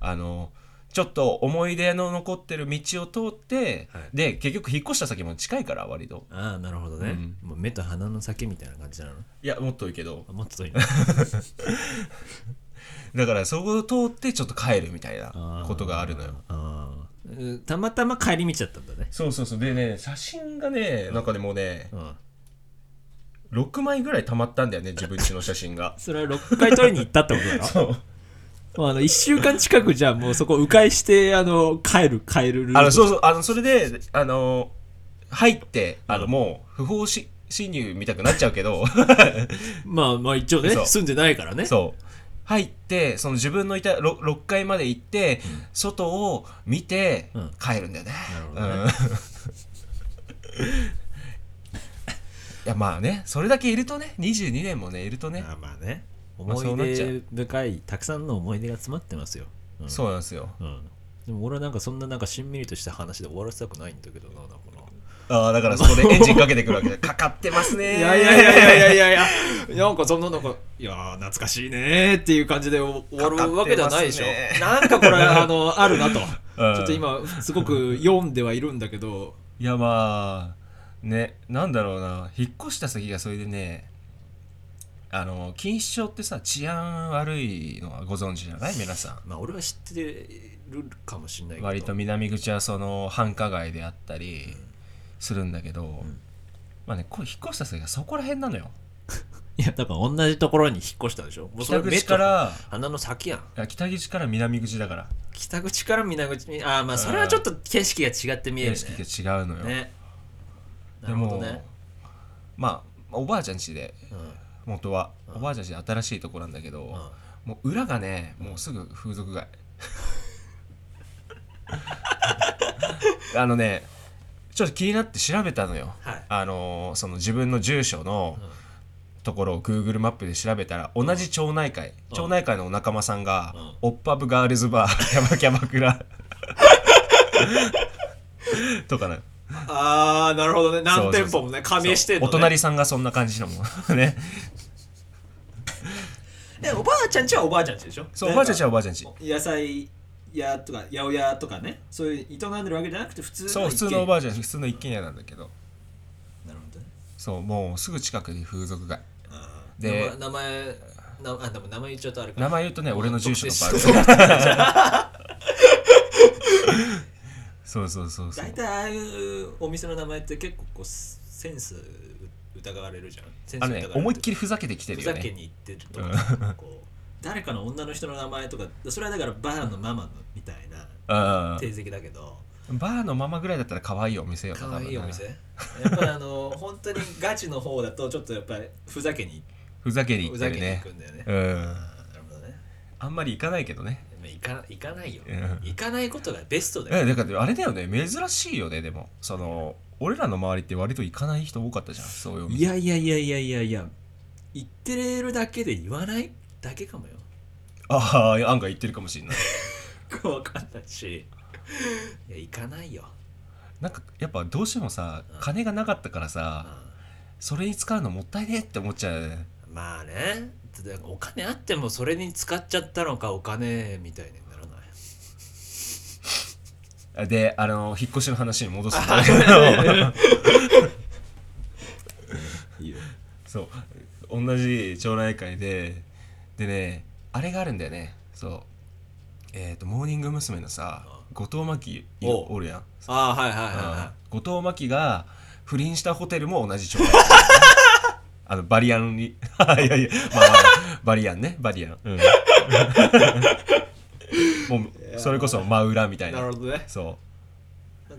あのちょっと思い出の残ってる道を通って、はい。で結局引っ越した先も近いから割と。ああなるほどね、うん。もう目と鼻の先みたいな感じなの？いやもっといいけど。あもっと遠いな だからそこを通ってちょっと帰るみたいなことがあるのよ。たまたま帰り道だったんだね。そうそうそう。でね写真がねなん。かでもうねうん。6枚ぐらい溜まったんだよね自分家の写真が。それは6回取りに行ったってことだろ？そうもうあの1週間近くじゃあもうそこ迂回してあの帰る帰るルートあのそうそうあのそれであの入ってあのもう不法し侵入みたくなっちゃうけど。まあまあ一応ね住んでないからね。そう。入ってその自分のいた 6, 6階まで行って、外を見てうん。帰るんだよね、なるほどね。うん。いやまあねそれだけいるとね22年もねいるとね。あまあね。まあ思い出深いたくさんの思い出が詰まってますよ。そうなんですよ。うん。でも俺はなんかそんななんかしんみりとした話で終わらせたくないんだけどななんかな。ああだからそこでエンジンかけてくるわけで。かかってますね。いやいやいやいやいやいやいやなんかそんななんかいやー懐かしいねーっていう感じで終わるわけではないでしょ、ねなんかこれあのあるなと、う んちょっと今すごく読んではいるんだけど。いやまあねなんだろうな。引っ越した先がそれでねあの錦糸町ってさ治安悪いのはご存知じゃない？皆さまあ俺は知ってるかもしれないけど。ん割と南口はその繁華街であったりするんだけど、まあねこう引っ越した先がそこら辺なのよ。いやだから同じところに引っ越したでしょ。もうそれ北口から鼻の先やん。いや北口から南口だから。北口から南口にああまあそれはちょっと景色が違って見える景ね色が違うのよ、ね。なるほどね、まあおばあちゃん家でうん元は、おばあちゃん家新しいとこなんだけど、もう裏がねもうすぐ風俗街あのねちょっと気になって調べたのよ、はい。あのーその自分の住所のところを Google マップで調べたら同じ町内会、町内会のお仲間さんが、オッパブガールズバーキャバキャバクラとかなああなるほどね。何店舗もね加盟してんの、ね、お隣さんがそんな感じのもん ね。えおばあちゃんちはおばあちゃんちでしょ？そうおばあちゃんちはおばあちゃんち。野菜屋とか八百屋とかね。そういう営んでるわけじゃなくて普通のそう普通のおばああちゃん普通の一軒家なんだけど。なるほどね。そうもうすぐ近くに風俗街。でで名前名前あでも名前言っちゃうとあれか。名前言うとね俺の住所のバ特定しそうそうそうそう。大体ああいうお店の名前って結構こうセンス疑われるじゃん。センス疑われる。思いっきりふざけてきてるよね。ふざけに行ってるとかこう誰かの女の人の名前とかそれはだからバーのママのみたいなうん。定石だけど。バーのままぐらいだったら可愛いお店よな可愛い多分なお店やっぱりあの本当にガチの方だとちょっとやっぱりふざけにふざけに行ふざけに行くんだよね、うん。あーなるほどね。あんまり行かないけどねか行かないよ、うん行かないことがベストだよ。えだからあれだよね。珍しいよね。でもその俺らの周りって割と行かない人多かったじゃん。そういういやいやいやいやいやいや。言ってるだけで言わない？だけかもよ。ああ案外行ってるかもしれない。分かんないし。いや行かないよ、なんかやっぱどうしてもさ金がなかったからさそれに使うのもったいねって思っちゃう。よねうんまあね。お金あってもそれに使っちゃったのかお金みたいにならない？であの引っ越しの話に戻すんだけど そう。同じ町内会ででねあれがあるんだよね。そう。えっ、とモーニング娘。のさ後藤真希おるやん。ああはいはいはいは後藤真希が不倫したホテルも同じ町内会 あのバリアンに。いやいや、まあまあ、バリアンね。バリアン、うん、もうそれこそ真裏みたいいな。なるほどね。そ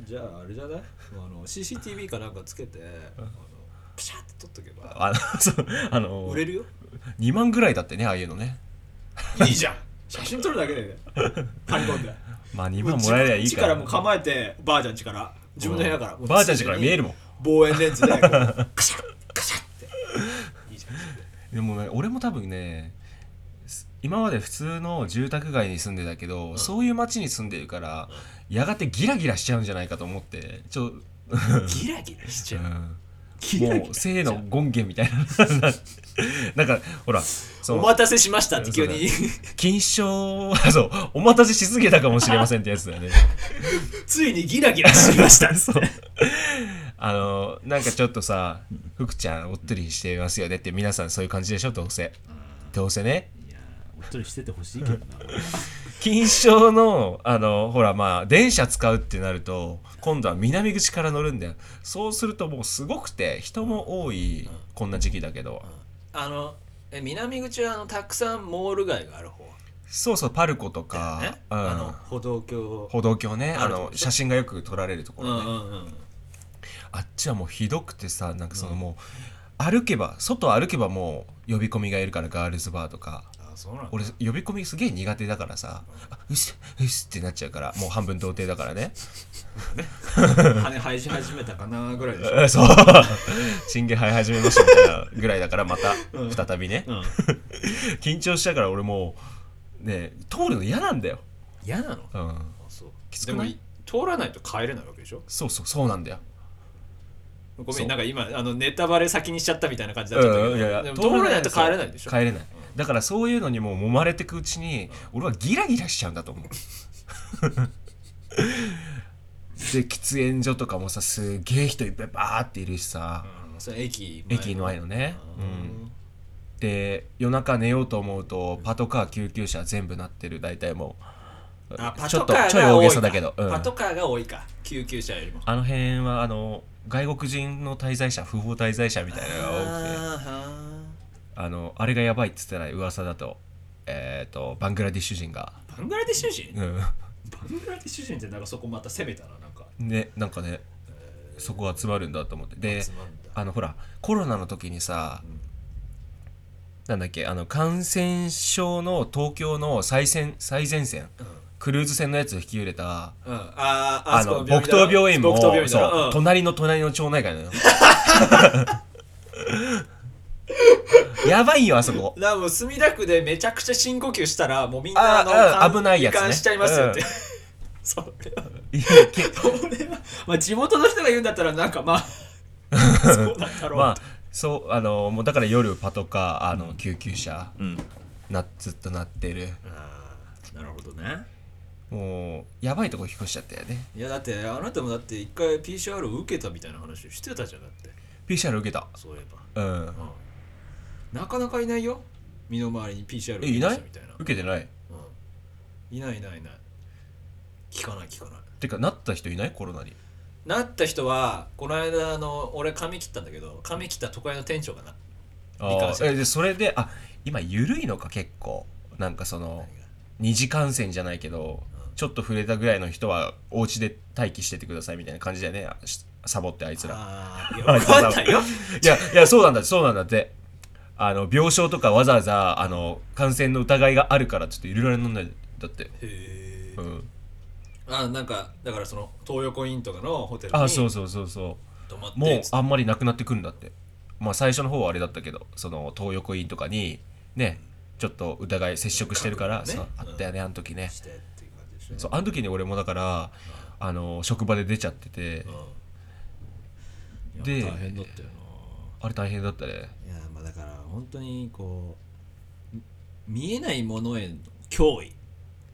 じゃああれじゃない？あの CCTV かなんかつけてあのピシャって撮っとけうば。あのそうあの売れるよ。2万ぐらいだってねああいうのね。いいじゃん。写真撮るだけで張り込んで。まあ2万もらえりゃいいから。自分家からもう構えてばあちゃん家から。自分の部屋から。ばあちゃん家から見えるもん。望遠レンズでこう カシャッカシャッっていいじゃんでもね俺も多分ねす今まで普通の住宅街に住んでたけど、そういう街に住んでるから、やがてギラギラしちゃうんじゃないかと思ってちょ、ギラギラしちゃう。うん。もう性の権限みたいな なんかほらそおの待たせしましたって急に。錦糸町そうお待たせしすぎたかもしれませんってやつだよね。ついにギラギラしましたそうあのなんかちょっとさ福ちゃんおっとりしてますよねって皆さんそういう感じでしょどうせ。どうせね。いやおっとりしててほしいけどな。錦糸町のあのほらまあ電車使うってなると今度は南口から乗るんだよ。そうするともうすごくて人も多いこんな時期だけど。あのえ南口はあのたくさんモール街がある方。そうそうパルコとだか、よねうんあの歩道橋。歩道橋ねあの写真がよく撮られるとこうんろね、うんうんあっちはもうひどくてさなんかそのもう、歩けば外歩けばもう呼び込みがいるからガールズバーとか。あそうなんだ。俺呼び込みすげえ苦手だからさあうっすうっすってなっちゃうからもう半分童貞だからね。羽生えし始めたかなぐらいでしょ。え そう。チンゲ生え始めましたみたいなぐらいだからまたうん。再びね、うん。緊張したから俺もうね通るの嫌なんだよ。嫌なの？うん。あそう。きつくない？でも通らないと帰れないわけでしょ？そうそうそうなんだよごめんなんか今あのネタバレ先にしちゃったみたいな感じになったけど、うんいやいやでも通らないと帰れないでしょ。帰れない。だからそういうのにもう揉まれてくうちに俺はギラギラしちゃうんだと思う。で喫煙所とかもさすげえ人いっぱいバーっているしさ、うん駅駅の前のね、ううん。ん、で夜中寝ようと思うとパトカー救急車全部なってる。大体もうあパちょトカーっとちょい大げさだけど、うん。パトカーが多いか。救急車よりも。あの辺はあの外国人の滞在者不法滞在者みたいなのが多くて。ああのあれがやばいっつってない噂だと。えっ、とバングラディッシュ人が、ーバングラディッシュ人、うバングラディッシュ人ってなんかそこまた攻めたななんか。ん、ねなんかねそこ集まるんだと思って。であのほらコロナの時にさ、なんだっけあの感染症の東京の最先最前線、クルーズ船のやつを引き入れたうん、あーあの木刀病院もそう、ろうん。隣の隣の町内会なのよ。やばいよあそこ。だもう墨田区でめちゃくちゃ深呼吸したらもうみんなあの危ないやつね。しちゃいますよって、うん。そ れはまあ地元の人が言うんだったらなんかまあそうなんだろう、まあそうあのもうだから夜パトカーあの救急車うん。なずっとなってる。あーなるほどねもうやばいとこ引っ越しちゃったよね。いやだってあなたもだって一回 PCR を受けたみたいな話してたじゃんだって。PCR 受けた。そういえば、うん。うん、なかなかいないよ？身の回りに PCR 受けえいないた人みたいな。受けてない。うん、いないいないいない。聞かない聞かない。てかなった人いない？コロナに。なった人はこの間あの俺髪切ったんだけど髪切った都会の店長がな。あえでそれであ今緩いのか結構。なんかその二次感染じゃないけどちょっと触れたぐらいの人はお家で待機しててくださいみたいな感じだよね。サボってあいつら。いやいやいやそうなんだそうなんだって。あの病床とかわざわざあの感染の疑いがあるからちょっと入れられないんだって。へえうん。あなんかだからその東横インとかのホテルにあそうそうそうそう。もうあんまりなくなってくるんだって。まあ最初の方はあれだったけどその東横インとかにねちょっと疑い接触してるから、ね。そうあったよねあの時ね。そうあの時に俺もだからあの職場で出ちゃってて。うん。でいや大変だったよあれ大変だったね。ないやまあだから本当にこうみ見えないものへの脅威っ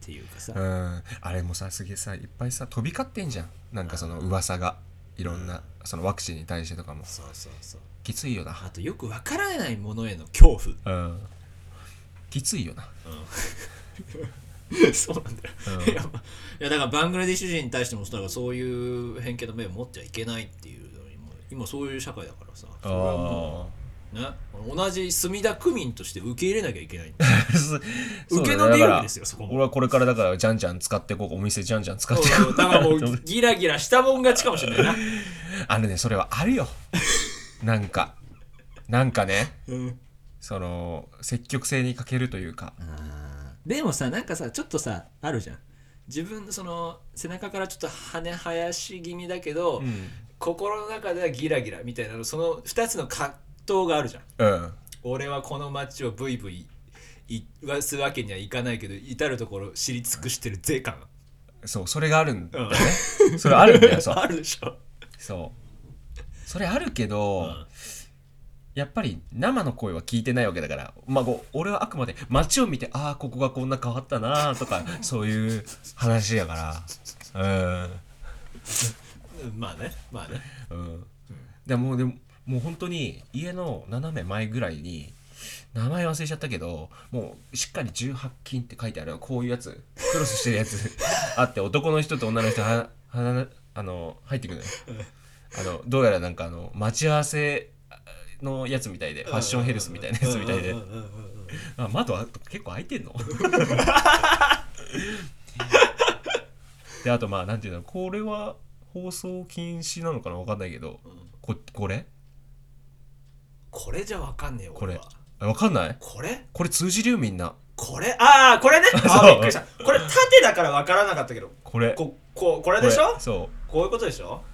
ていうかさ、うん。あれもさすげえさいっぱいさ飛び交ってんじゃん。なんかその噂がいろんなそのワクチンに対してとかも。そうそうそう。きついよな。あとよくわからないものへの恐怖。うんきついよな。そうなんだよ、うん。いやだからバングラディッシュ人に対してもだからそういう偏見の目を持ってはいけないっていうのにも今そういう社会だからさ。それはもうね同じ墨田区民として受け入れなきゃいけない 受けの美容ですよそこも。俺はこれからだからじゃんじゃん使ってこうお店じゃんじゃん使ってそうこだ からもううギラギラしたもん勝ちかもしれないな、あのねそれはあるよ。なんか。なんかね。うんその積極性に欠けるというか。でもさなんかさちょっとさあるじゃん。自分のその背中からちょっと羽生やし気味だけど、うん。心の中ではギラギラみたいなのその2つの葛藤があるじゃん。うん。俺はこの街をブイブイ言わすわけにはいかないけど至る所知り尽くしてる税感。そうそれがあるんだね。それあるんだよ あるでしょ、そう。それあるけど、うんやっぱり生の声は聞いてないわけだから、まあ、俺はあくまで街を見てああここがこんな変わったなとか そういう話やから。うん。まあねまあね。うん、うん、でもでももう本当に家の斜め前ぐらいに名前忘れちゃったけどもうしっかり18金って書いてあるこういうやつクロスしてるやつ あって男の人と女の人ははあの入ってくるのよ。あのどうやらなんかあの待ち合わせのやつみたいでファッションヘルスみたいなやつみたいで。うんうんうんうんうんあ窓は結構開いてんの？であとまあなんていうの？これは放送禁止なのかな？わかんないけど。ここれ？これじゃわかんねえよこれ。俺は。あわかんない？これ？これ通じるよみんな。これ？ああこれね。あびっくりした。これ縦だからわからなかったけど。これ。こここれこでしょ？そこういうことでしょ、う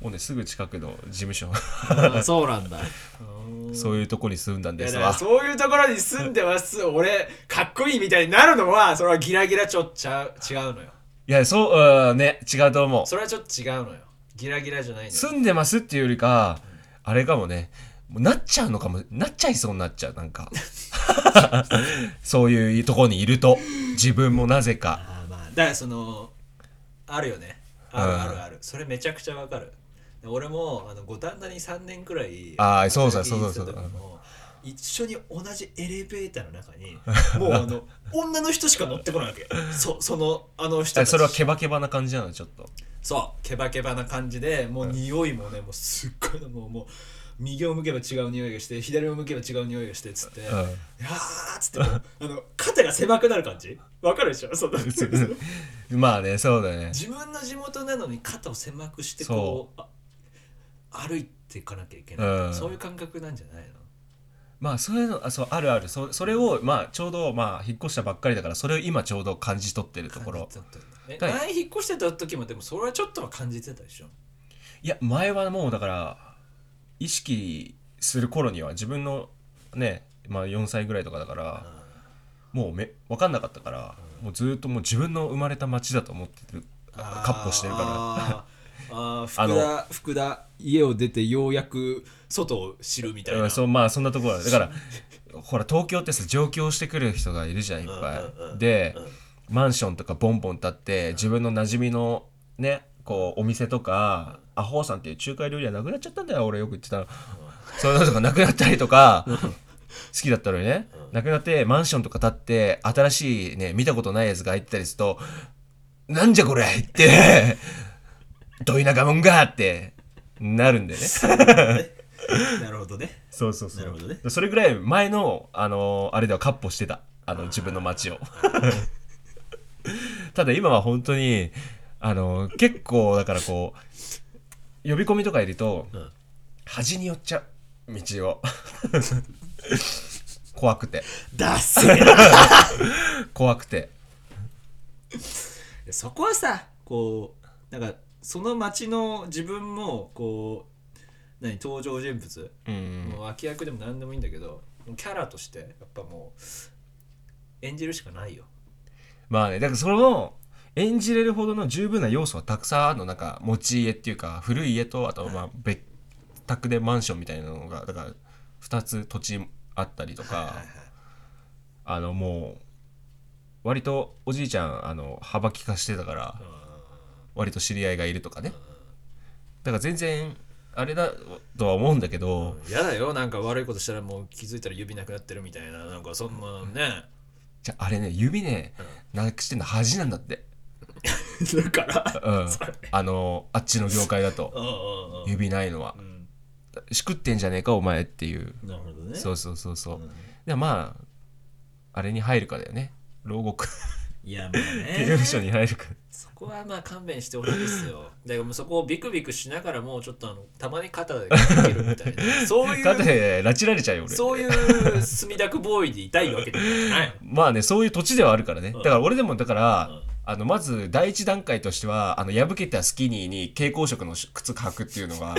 もうねすぐ近くの事務所。うん、そうなんだ。そういうとこに住んだんですわ。そういうところに住んでます。俺かっこいいみたいになるのはそれはギラギラちょっとちゃう違うのよ。いやそううんね違うと思う。それはちょっと違うのよ。ギラギラじゃない住んでますっていうよりかあれかもね。もうなっちゃうのかも。なっちゃいそうになっちゃうなんか。そういうとこにいると。自分もなぜか。あーまあだからそのあるよね。あるうん。あるある、それめちゃくちゃわかる俺もあの五反田に3年くらいあーそうそうそうそう。一緒に同じエレベーターの中にもうあの 女の人しか乗ってこないわけ。そそのあの人それはケバケバな感じなの？ちょっと。そう。ケバケバな感じでもう匂いもねもうすっごいもうもう右を向けば違う匂いがして左を向けば違う匂いがしてっつって、ん。いやーっつってあの肩が狭くなる感じ？わかるでしょ？そ まあねそうだね。自分の地元なのに肩を狭くしてそこう。あ歩いていかなきゃいけない、うん。そういう感覚なんじゃないの？まあそういうのあそうあるある。そそれをまあちょうどまあ引っ越したばっかりだからそれを今ちょうど感じ取ってるところ。感じ取ってんだえはい前引っ越してた時もでもそれはちょっとは感じてたでしょ？いや前はもうだから意識する頃には自分のねまあ4歳ぐらいとかだからもうめ分かんなかったからもうずっともう自分の生まれた町だと思ってるカッポしてるから あー福田福田家を出てようやく外を知るみたいな、うん、そうまあそんなところだ。だからほら東京ってさ上京してくる人がいるじゃんいっぱい。でマンションとかボンボン建って自分の馴染みのねこうお店とかアホーさんっていう中華料理はなくなっちゃったんだよ俺よく言ってたの。そういうのとかなくなったりとか好きだったのにね。なくなってマンションとか建って新しいね見たことないやつが入ったりするとなんじゃこれってど田舎もんがってなるんだよね。なるほどね。そうそうそう。なるほどね。それぐらい前の、あのあれではカッポしてた。あの自分の街を。ただ今は本当にあの結構だからこう呼び込みとかいると、ん。端に寄っちゃう道を。怖くて。だっせーな。怖くて。そこはさこうなんかその町の自分もこう何登場人物、うんもう脇役でも何でもいいんだけどキャラとしてやっぱもう演じるしかないよ。まあねだからその演じれるほどの十分な要素はたくさんあるのなんか持ち家っていうか古い家とあとまあ別宅でマンションみたいなのがだから2つ土地あったりとかあのもう割とおじいちゃんあの幅利かしてたから割と知り合いがいるとかね。だから全然あれだとは思うんだけど。やだよ。なんか悪いことしたらもう気づいたら指なくなってるみたいな。なんかそんなね。じゃああれね指ねなくしてんの恥なんだって。だから。うん。あのあっちの業界だと。指ないのは。うん。しくってんじゃねえかお前っていう。なるほどね。そうそうそうそう、うん。でまああれに入るかだよね。牢獄いやもう刑務所ねに入るか。そこはまあ勘弁してほしいですよ。だからもうそこをビクビクしながらもうちょっとあのたまに肩でかけるみたいな。そういう肩で拉致られちゃうよ俺。そういう墨田区ボーイでいたいわけじゃない。まあねそういう土地ではあるからね。だから俺でもだから、うん。あのまず第一段階としてはあの破けたスキニーに蛍光色の靴履くっていうのが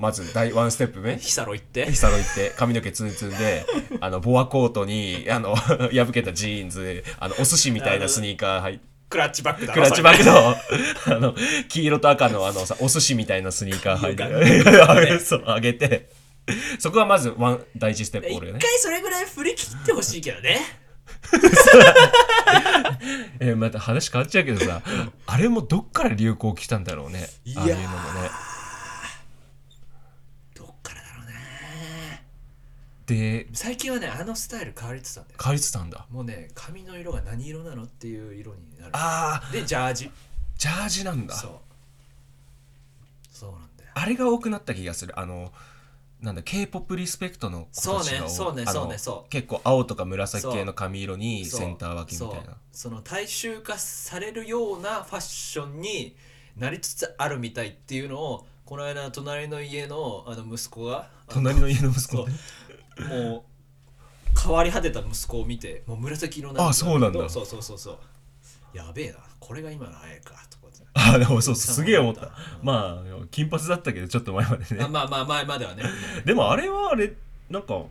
まず第ワンステップ目日サロ行って。日サロ行って髪の毛ツンツンで あのボアコートにあの 破けたジーンズあのお寿司みたいなスニーカー履い。てクラッチバッグだろクラッチバッグの あの黄色と赤のあのさお寿司みたいなスニーカー履いて。そう上げて。そこはまずワン第一ステップ一俺がね回それぐらい振り切ってほしいけどね。えーまた話変わっちゃうけどさあれもどっから流行来たんだろうね。ああいうのもねどっからだろうねで最近はねあのスタイル変わりつつあるんだよ。変わりつつあんだ。もうね髪の色が何色なのっていう色になる。あー。でジャージ。ジャージなんだ。そう。そうなんだよ。あれが多くなった気がする。あのなんだ K-POP リスペクトの子たちがそうねそうねそうねそう。結構青とか紫系の髪色にセンター分けみたいな。その大衆化されるようなファッションになりつつあるみたいっていうのをこの間隣の家のあの息子が隣の家の息子もう変わり果てた息子を見てもう紫色なんあそうなんだ。そうそうそうそう。やべえな。これが今のあやか。とかあでもそうそうすげえ思った。うん。まあ金髪だったけどちょっと前までね。あまあまあ前まではね。でもあれはあれなんか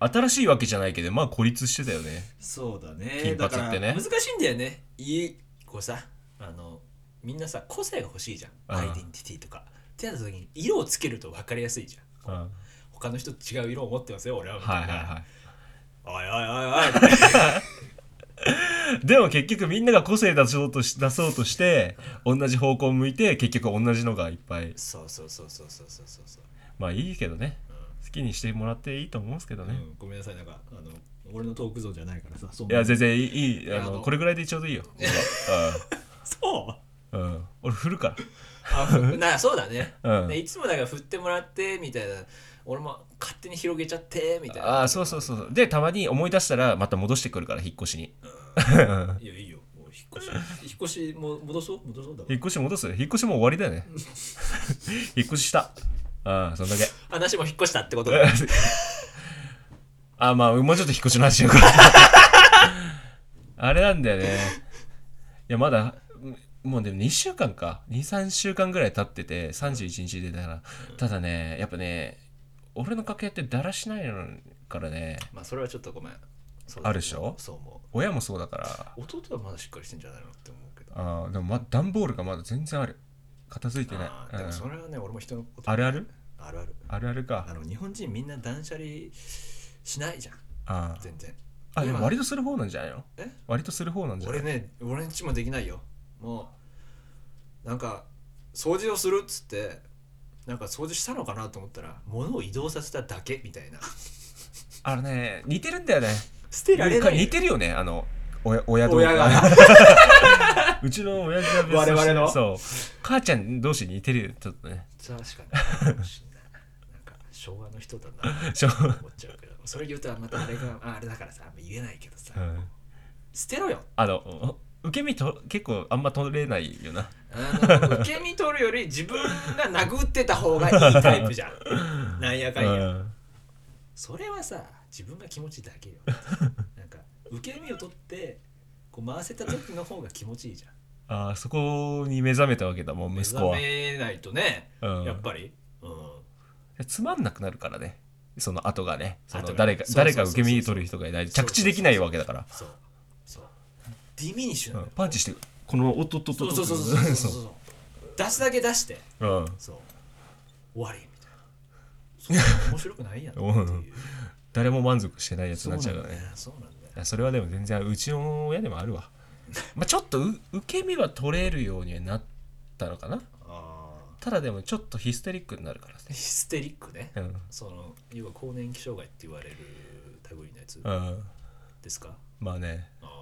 新しいわけじゃないけどまあ孤立してたよね。そうだね。金髪ってね。難しいんだよね。家こうさあのみんなさ個性が欲しいじゃん。ああ。アイデンティティとか。ってなった時に色をつけると分かりやすいじゃん。うん他の人と違う色を持ってますよ俺はみい、はいはいはい、おい。おいおいおいでも結局みんなが個性出そうとし出そうとして同じ方向を向いて結局同じのがいっぱい。そうそうそうそうそうそうそう。まあいいけどね、うん、好きにしてもらっていいと思うんですけどね、うん、ごめんなさいなんかあの俺のトーク像じゃないからさいや全然いい。いあのこれぐらいでちょうどいいよ。そう、うん、俺振るから。あなそうだね、うん、いつもだから振ってもらってみたいな。俺も勝手に広げちゃってみたいな。らああそうそうそうでたまに思い出したらまた戻してくるから引っ越しに。いやいいよ。もう引っ越し。引っ越しも戻そう？戻そう？だわ引っ越し戻す？引っ越しもう終わりだよね。引っ越しした。ああそんだけ。話も引っ越したってことだ。あまあもうちょっと引っ越しの話しようか。あれなんだよね。いやまだもうでも2週間か。23週間ぐらい経ってて31日でだから。ただねやっぱね俺の家系ってだらしないからね。まあそれはちょっとごめん。そうだあるでしょ？そう思親もそうだから。う弟はまだしっかりしてんじゃないのって思うけど。あーでもま段ボールがまだ全然ある。片付いてない。でもそうんれはね俺も人のことあるある？あるある。あるあるか。あの日本人みんな断捨離しないじゃん。あー。全然。あでも今割とする方なんじゃないの？え？割とする方なんじゃない？俺ね俺んちもできないよ。もうなんか掃除をするっつってなんか掃除したのかなと思ったら物を移動させただけみたいな。あのね似てるんだよね。捨てられない。似てるよね。あの親親同親が。うちの親父は別我々の？そう。母ちゃん同士似てるよちょっとね。確かに。昭和の人だなしょと思っちゃうけど。それ言うとまたあれがああれだからさ言えないけどさ、うん。捨てろよ。あの受け身と結構あんま取れないよな。あの受け身取るより自分が殴ってた方がいいタイプじゃん。なんやかんや、うん。それはさ自分が気持ちだけよ。なんか受け身を取ってこう回せた時の方が気持ちいいじゃん。あーそこに目覚めたわけだもん息子は。目覚めないとね、うん。やっぱり、うん、つまんなくなるからね。その後がね。その誰か誰か受け身取る人がいない。着地できないわけだから。そうディミニッシュなのよ、うん。パンチしてこの音ととと。そうそうそうそうそうそう。そう。出すだけ出して。うん。そう。終わりみたいな。そう。面白くないやん。っていううん。誰も満足してないやつになっちゃうからね。そうなんだよ。そうなんだよ。いやそれはでも全然うちの親でもあるわ。まあちょっとう受け身は取れるようにはなったのかな。あただでもちょっとヒステリックになるからヒステリックね。うん。その要は更年期障害って言われる類のやつうん。ですか？まあね。あー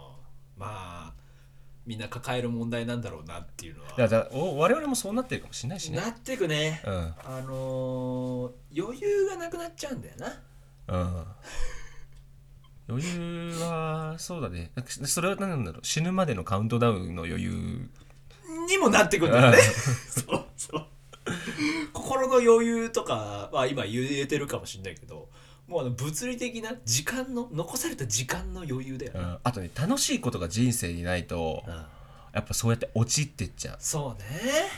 まあみんな抱える問題なんだろうなっていうのは。だお我々もそうなってるかもしれないしね。なってくね。うん。あのー余裕がなくなっちゃうんだよな。うん。余裕はそうだね。それは何なんだろう。死ぬまでのカウントダウンの余裕にもなってくんだよね。そうそう。心の余裕とかは今言えてるかもしれないけどもうあの物理的な時間の残された時間の余裕だような、ん。あとね楽しいことが人生にないとうん。やっぱそうやって落ちってっちゃう。そうね、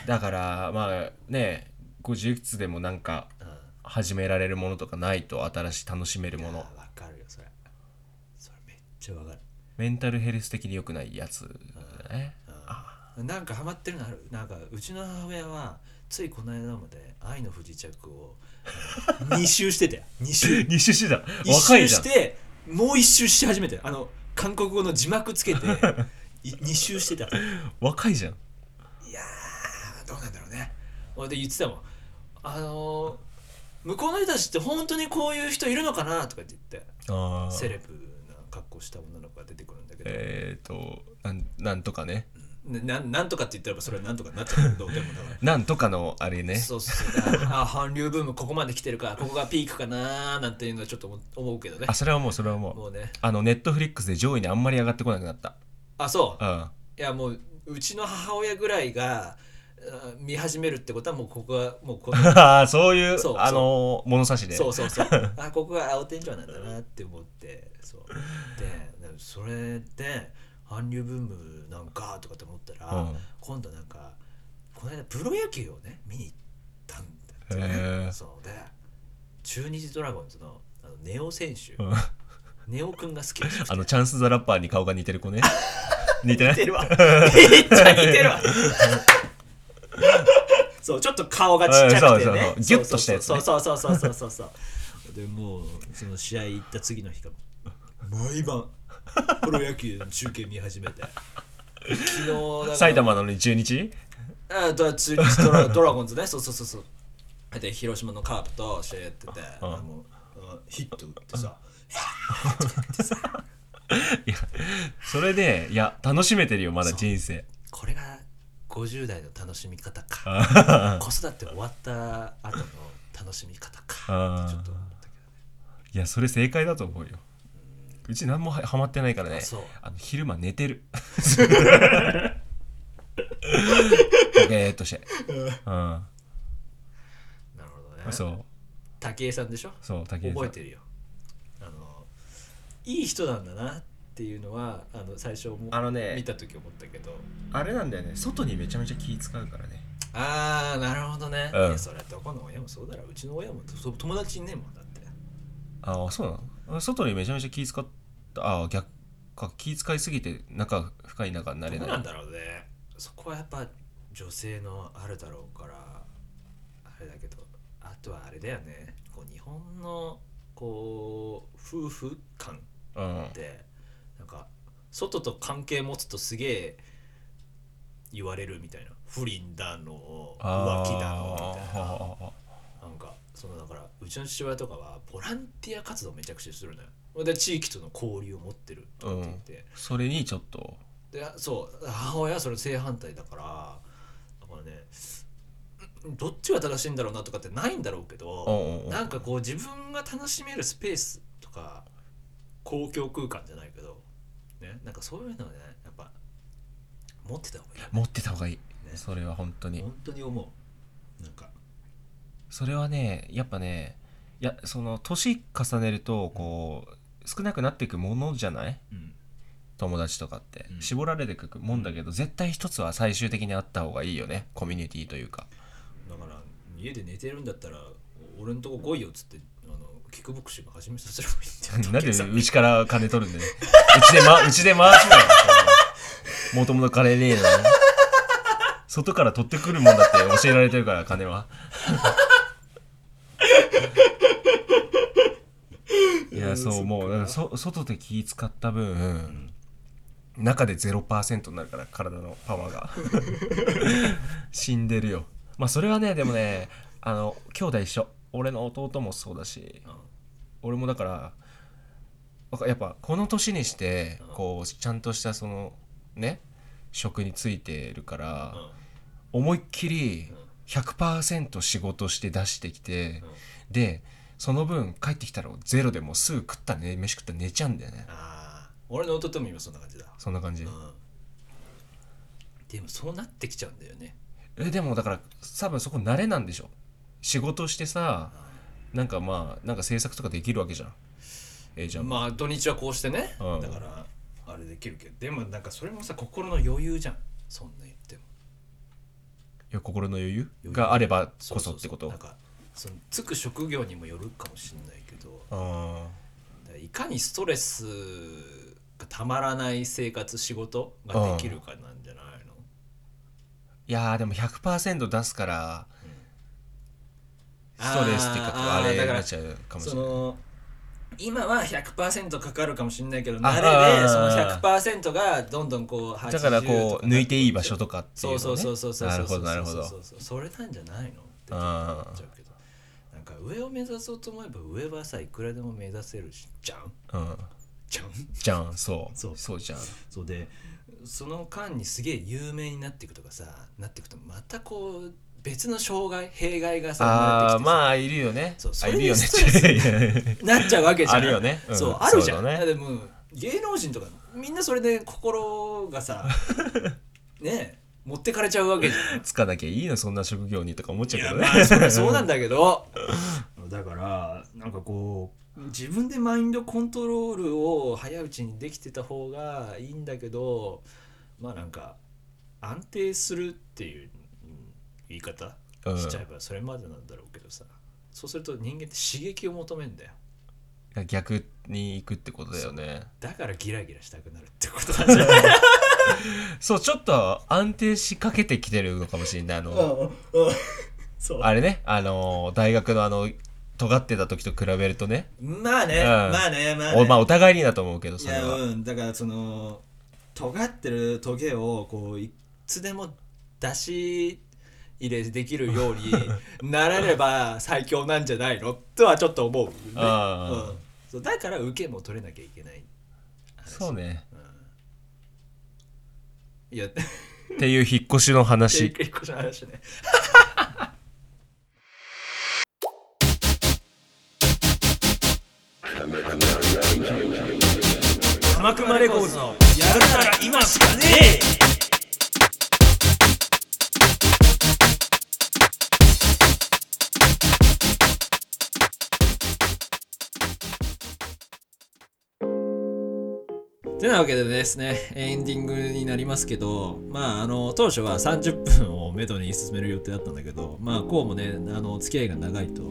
だからまあね50いくつでもなんかうん、始められるものとかないと新しい楽しめるもの。わかるよそれ。それめっちゃわかる。メンタルヘルス的に良くないやつだね。なんかハマってるのある？なんかうちの母親はついこの間まで「愛の不時着」を2周してたよ2周。二周してた。一周若いじゃん。してもう一周し始めて。あの韓国語の字幕つけてい二周してた。い若いじゃん。やーどうなんだろうね。俺で言ってたもん。あのー向こうの人たちって本当にこういう人いるのかなとかって言って。あー。セレブな格好した女の子が出てくるんだけど、えっ、ー、となんなんとかねななんなんとかって言ったらそれはなんとかになっちゃうけどでもだから。なんとかのあれね。そうそうだからあ韓 流ブームここまで来てるからここがピークかなーなんていうのはちょっと思思うけどね。あそれはもうそれはもう。もうね。あのネットフリックスで上位にあんまり上がってこなくなった。あそう。うん。いやもううちの母親ぐらいがあ見始めるってことはもうここがもうこの ああそういうそうあの物差しで。そうそうそう。あここが青天井なんだなって思ってそう。でそれで韓流ブームなんかとかって思ったら、うん。今度なんかこの間プロ野球をね見に行ったんだって。へねえ。そう。で中日ドラゴンズのああのネオ選手、うん。ネオくんが好きらしくてあのチャンス・ザ・ラッパーに顔が似てる子ね。似てない？似てるわ。めっちゃ似てるわ。そうちょっと顔がちっちゃくてね。ギュッとしたやつね。そうそうそうそうそうそう。そうでもうその試合行った次の日から毎晩 プロ野球の中継見始めて。昨日埼玉なのに中日？あドラ中日ドラドラゴンズね。そうそうそうそう。で広島のカープと試合やってて、うんもううんヒット打ってさ。いやそれでいや楽しめてるよまだ人生。これが50代の楽しみ方か。子育て終わった後の楽しみ方か。ちょっと思ったけいやそれ正解だと思うようち何もははまってないからね。あそう。あの昼間寝てる。ボケーっとして。うん。どなるほどね。そう。武井さんでしょ？そう竹内さん。覚えてるよ。あのいい人なんだなっていうのはあの最初もあのね見た時思ったけど。あれなんだよね。外にめちゃめちゃ気使うからね。ああなるほどね、うん。いやそれどこの親もそうだろう。ちの親もそ友達いねえもんだって。ああそうなの？外にめちゃめちゃ気使ったああ逆か気使いすぎて仲深い仲になれない。どうなんだろうね。そこはやっぱ女性のあるだろうからあれだけどあとはあれだよね。こう日本のこう夫婦感うん。ってなんか外と関係持つとすげえ言われるみたいな。不倫だのあ浮気だのみたいなそのだからうちの父親とかはボランティア活動めちゃくちゃするのよ。で地域との交流を持ってるって言って、それにちょっと。でそう母親はそれ正反対だからだからねんどっちが正しいんだろうなとかってないんだろうけうんどうんうん。なんかこう自分が楽しめるスペースとか公共空間じゃないけどねなんかそういうのをねやっぱ持ってた方がいい持ってた方がいい、ね。それは本当に。本当に思う。なんかそれはねやっぱねいやその年重ねるとこう少なくなっていくものじゃない？うん。友達とかって、うん。絞られていくもんだけど絶対一つは最終的にあった方がいいよね。コミュニティというか。だから家で寝てるんだったら俺んとこ来いよっつってあのキックボクシング始めさせればいいんだよ。なんでうちから金取るんうちで,、ま、うちで回しなよもともと金ねえのに。外から取ってくるもんだって教えられてるから金はやそうもうそ外で気使った分、中で0%になるから体のパワーが。死んでるよ。まあそれはねでもねあの兄弟一緒。俺の弟もそうだしうん。俺もだからやっぱこの年にしてうん。こうちゃんとしたそのね職についてるからうん。思いっきり100%仕事して出してきてでその分帰ってきたらゼロでもうすぐ食ったね飯食ったら寝ちゃうんだよね。ああ俺の弟も今そんな感じだ。そんな感じ。うん。でもそうなってきちゃうんだよね。えでもだから多分そこ慣れなんでしょ。仕事してさなんかまあなんか制作とかできるわけじゃん。ええじゃん、まあ土日はこうしてね。うん。だからあれできるけど。でもなんかそれもさ心の余裕じゃん。そんな言っても。いや心の余裕？裕。があればそこそってこと？なんかそのつく職業にもよるかもしれないけどいかにストレスがたまらない生活仕事ができるかなんじゃないの？いやーでも100%出すからうん。ストレスっていうかからあれになっちゃうかもしれない。今は100%かかるかもしれないけどあ慣れでその100%がどんどんこうだからこう抜いていい場所ととかっていうのね。そうそうそうそうそうなるほどなるほど。そうそうそうそれなんじゃないの？って思っちゃうけどか上を目指そうと思えば上はさいくらでも目指せるしじゃん？うん。じゃん？じゃんそう。そう。そうじゃん。そうでその間にすげえ有名になっていくとかさなっていくとまたこう別の障害弊害がさあああまあいるよね。そうそれストレなっちゃうわけじゃん。あるよね。うん。そうあるじゃん。ね。でも芸能人とかみんなそれで心がさ ねえ持ってかれちゃうわけじゃん。つかなきゃいいのそんな職業にとか思っちゃうけどね。まあそそうなんだけど。だからなんかこう自分でマインドコントロールを早いうちにできてた方がいいんだけどまあなんか安定するっていううん言い方うん。しちゃえばそれまでなんだろうけどさ、そうすると人間って刺激を求めんだよ。逆に行くってことだよね。だからギラギラしたくなるってことなんじゃない？そうちょっと安定しかけてきてるのかもしれないあのあれねあの大学のあの尖ってた時と比べるとね。まあね、うん。まあねまあね。おまあお互いにだと思うけどそれは。うんだからその尖ってるトゲをこういつでも出し入れできるようになれれば最強なんじゃないの？とはちょっと思う、ね。うん、そうだから受けも取れなきゃいけない。そうね。いや。っていう引っ越しの話。一個の話ね。鎌熊レコーズのやるなら今しかねえてなわけでですね、エンディングになりますけど、まあ、あの、当初は30分をめどに進める予定だったんだけど、まあ、こうもね、あの、付き合いが長いと、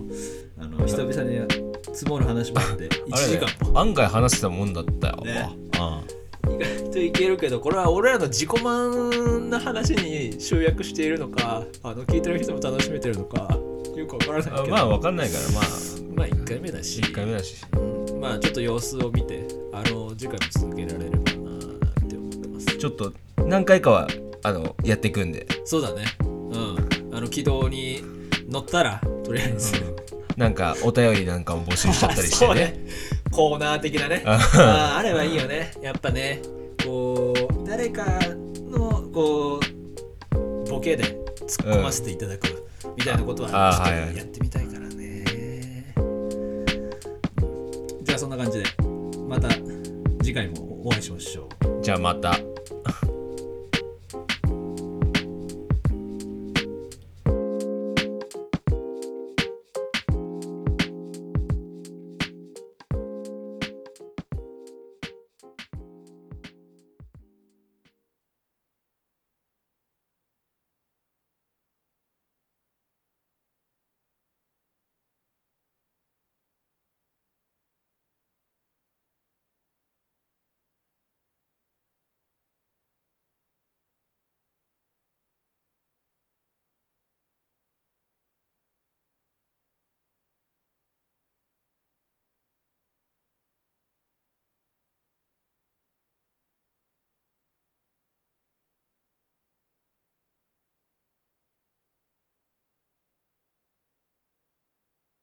あの、久々に積もる話もあって、1あれね時間も。案外話してたもんだったよ、ね。あ意外といけるけど、これは俺らの自己満な話に集約しているのか、あの、聞いてる人も楽しめてるのか、よくわからないけど、あまあ分かんないからまあ。まあ、1回目だし、1回目だし。うんまあ、ちょっと様子を見て、あの、次回も続けられればなって思ってます。ちょっと何回かはあのやっていくんでそうだね。うん。あの軌道に乗ったら、とりあえず。なんかお便りなんかも募集しちゃったりして そうね。コーナー的なね。ああればいいよね。やっぱね、こう、誰かの、こう、ボケで突っ込ませていただくみたいなことは、ちょっとやってみたいあ、そんな感じで、また次回もお会いしましょう。じゃあまた。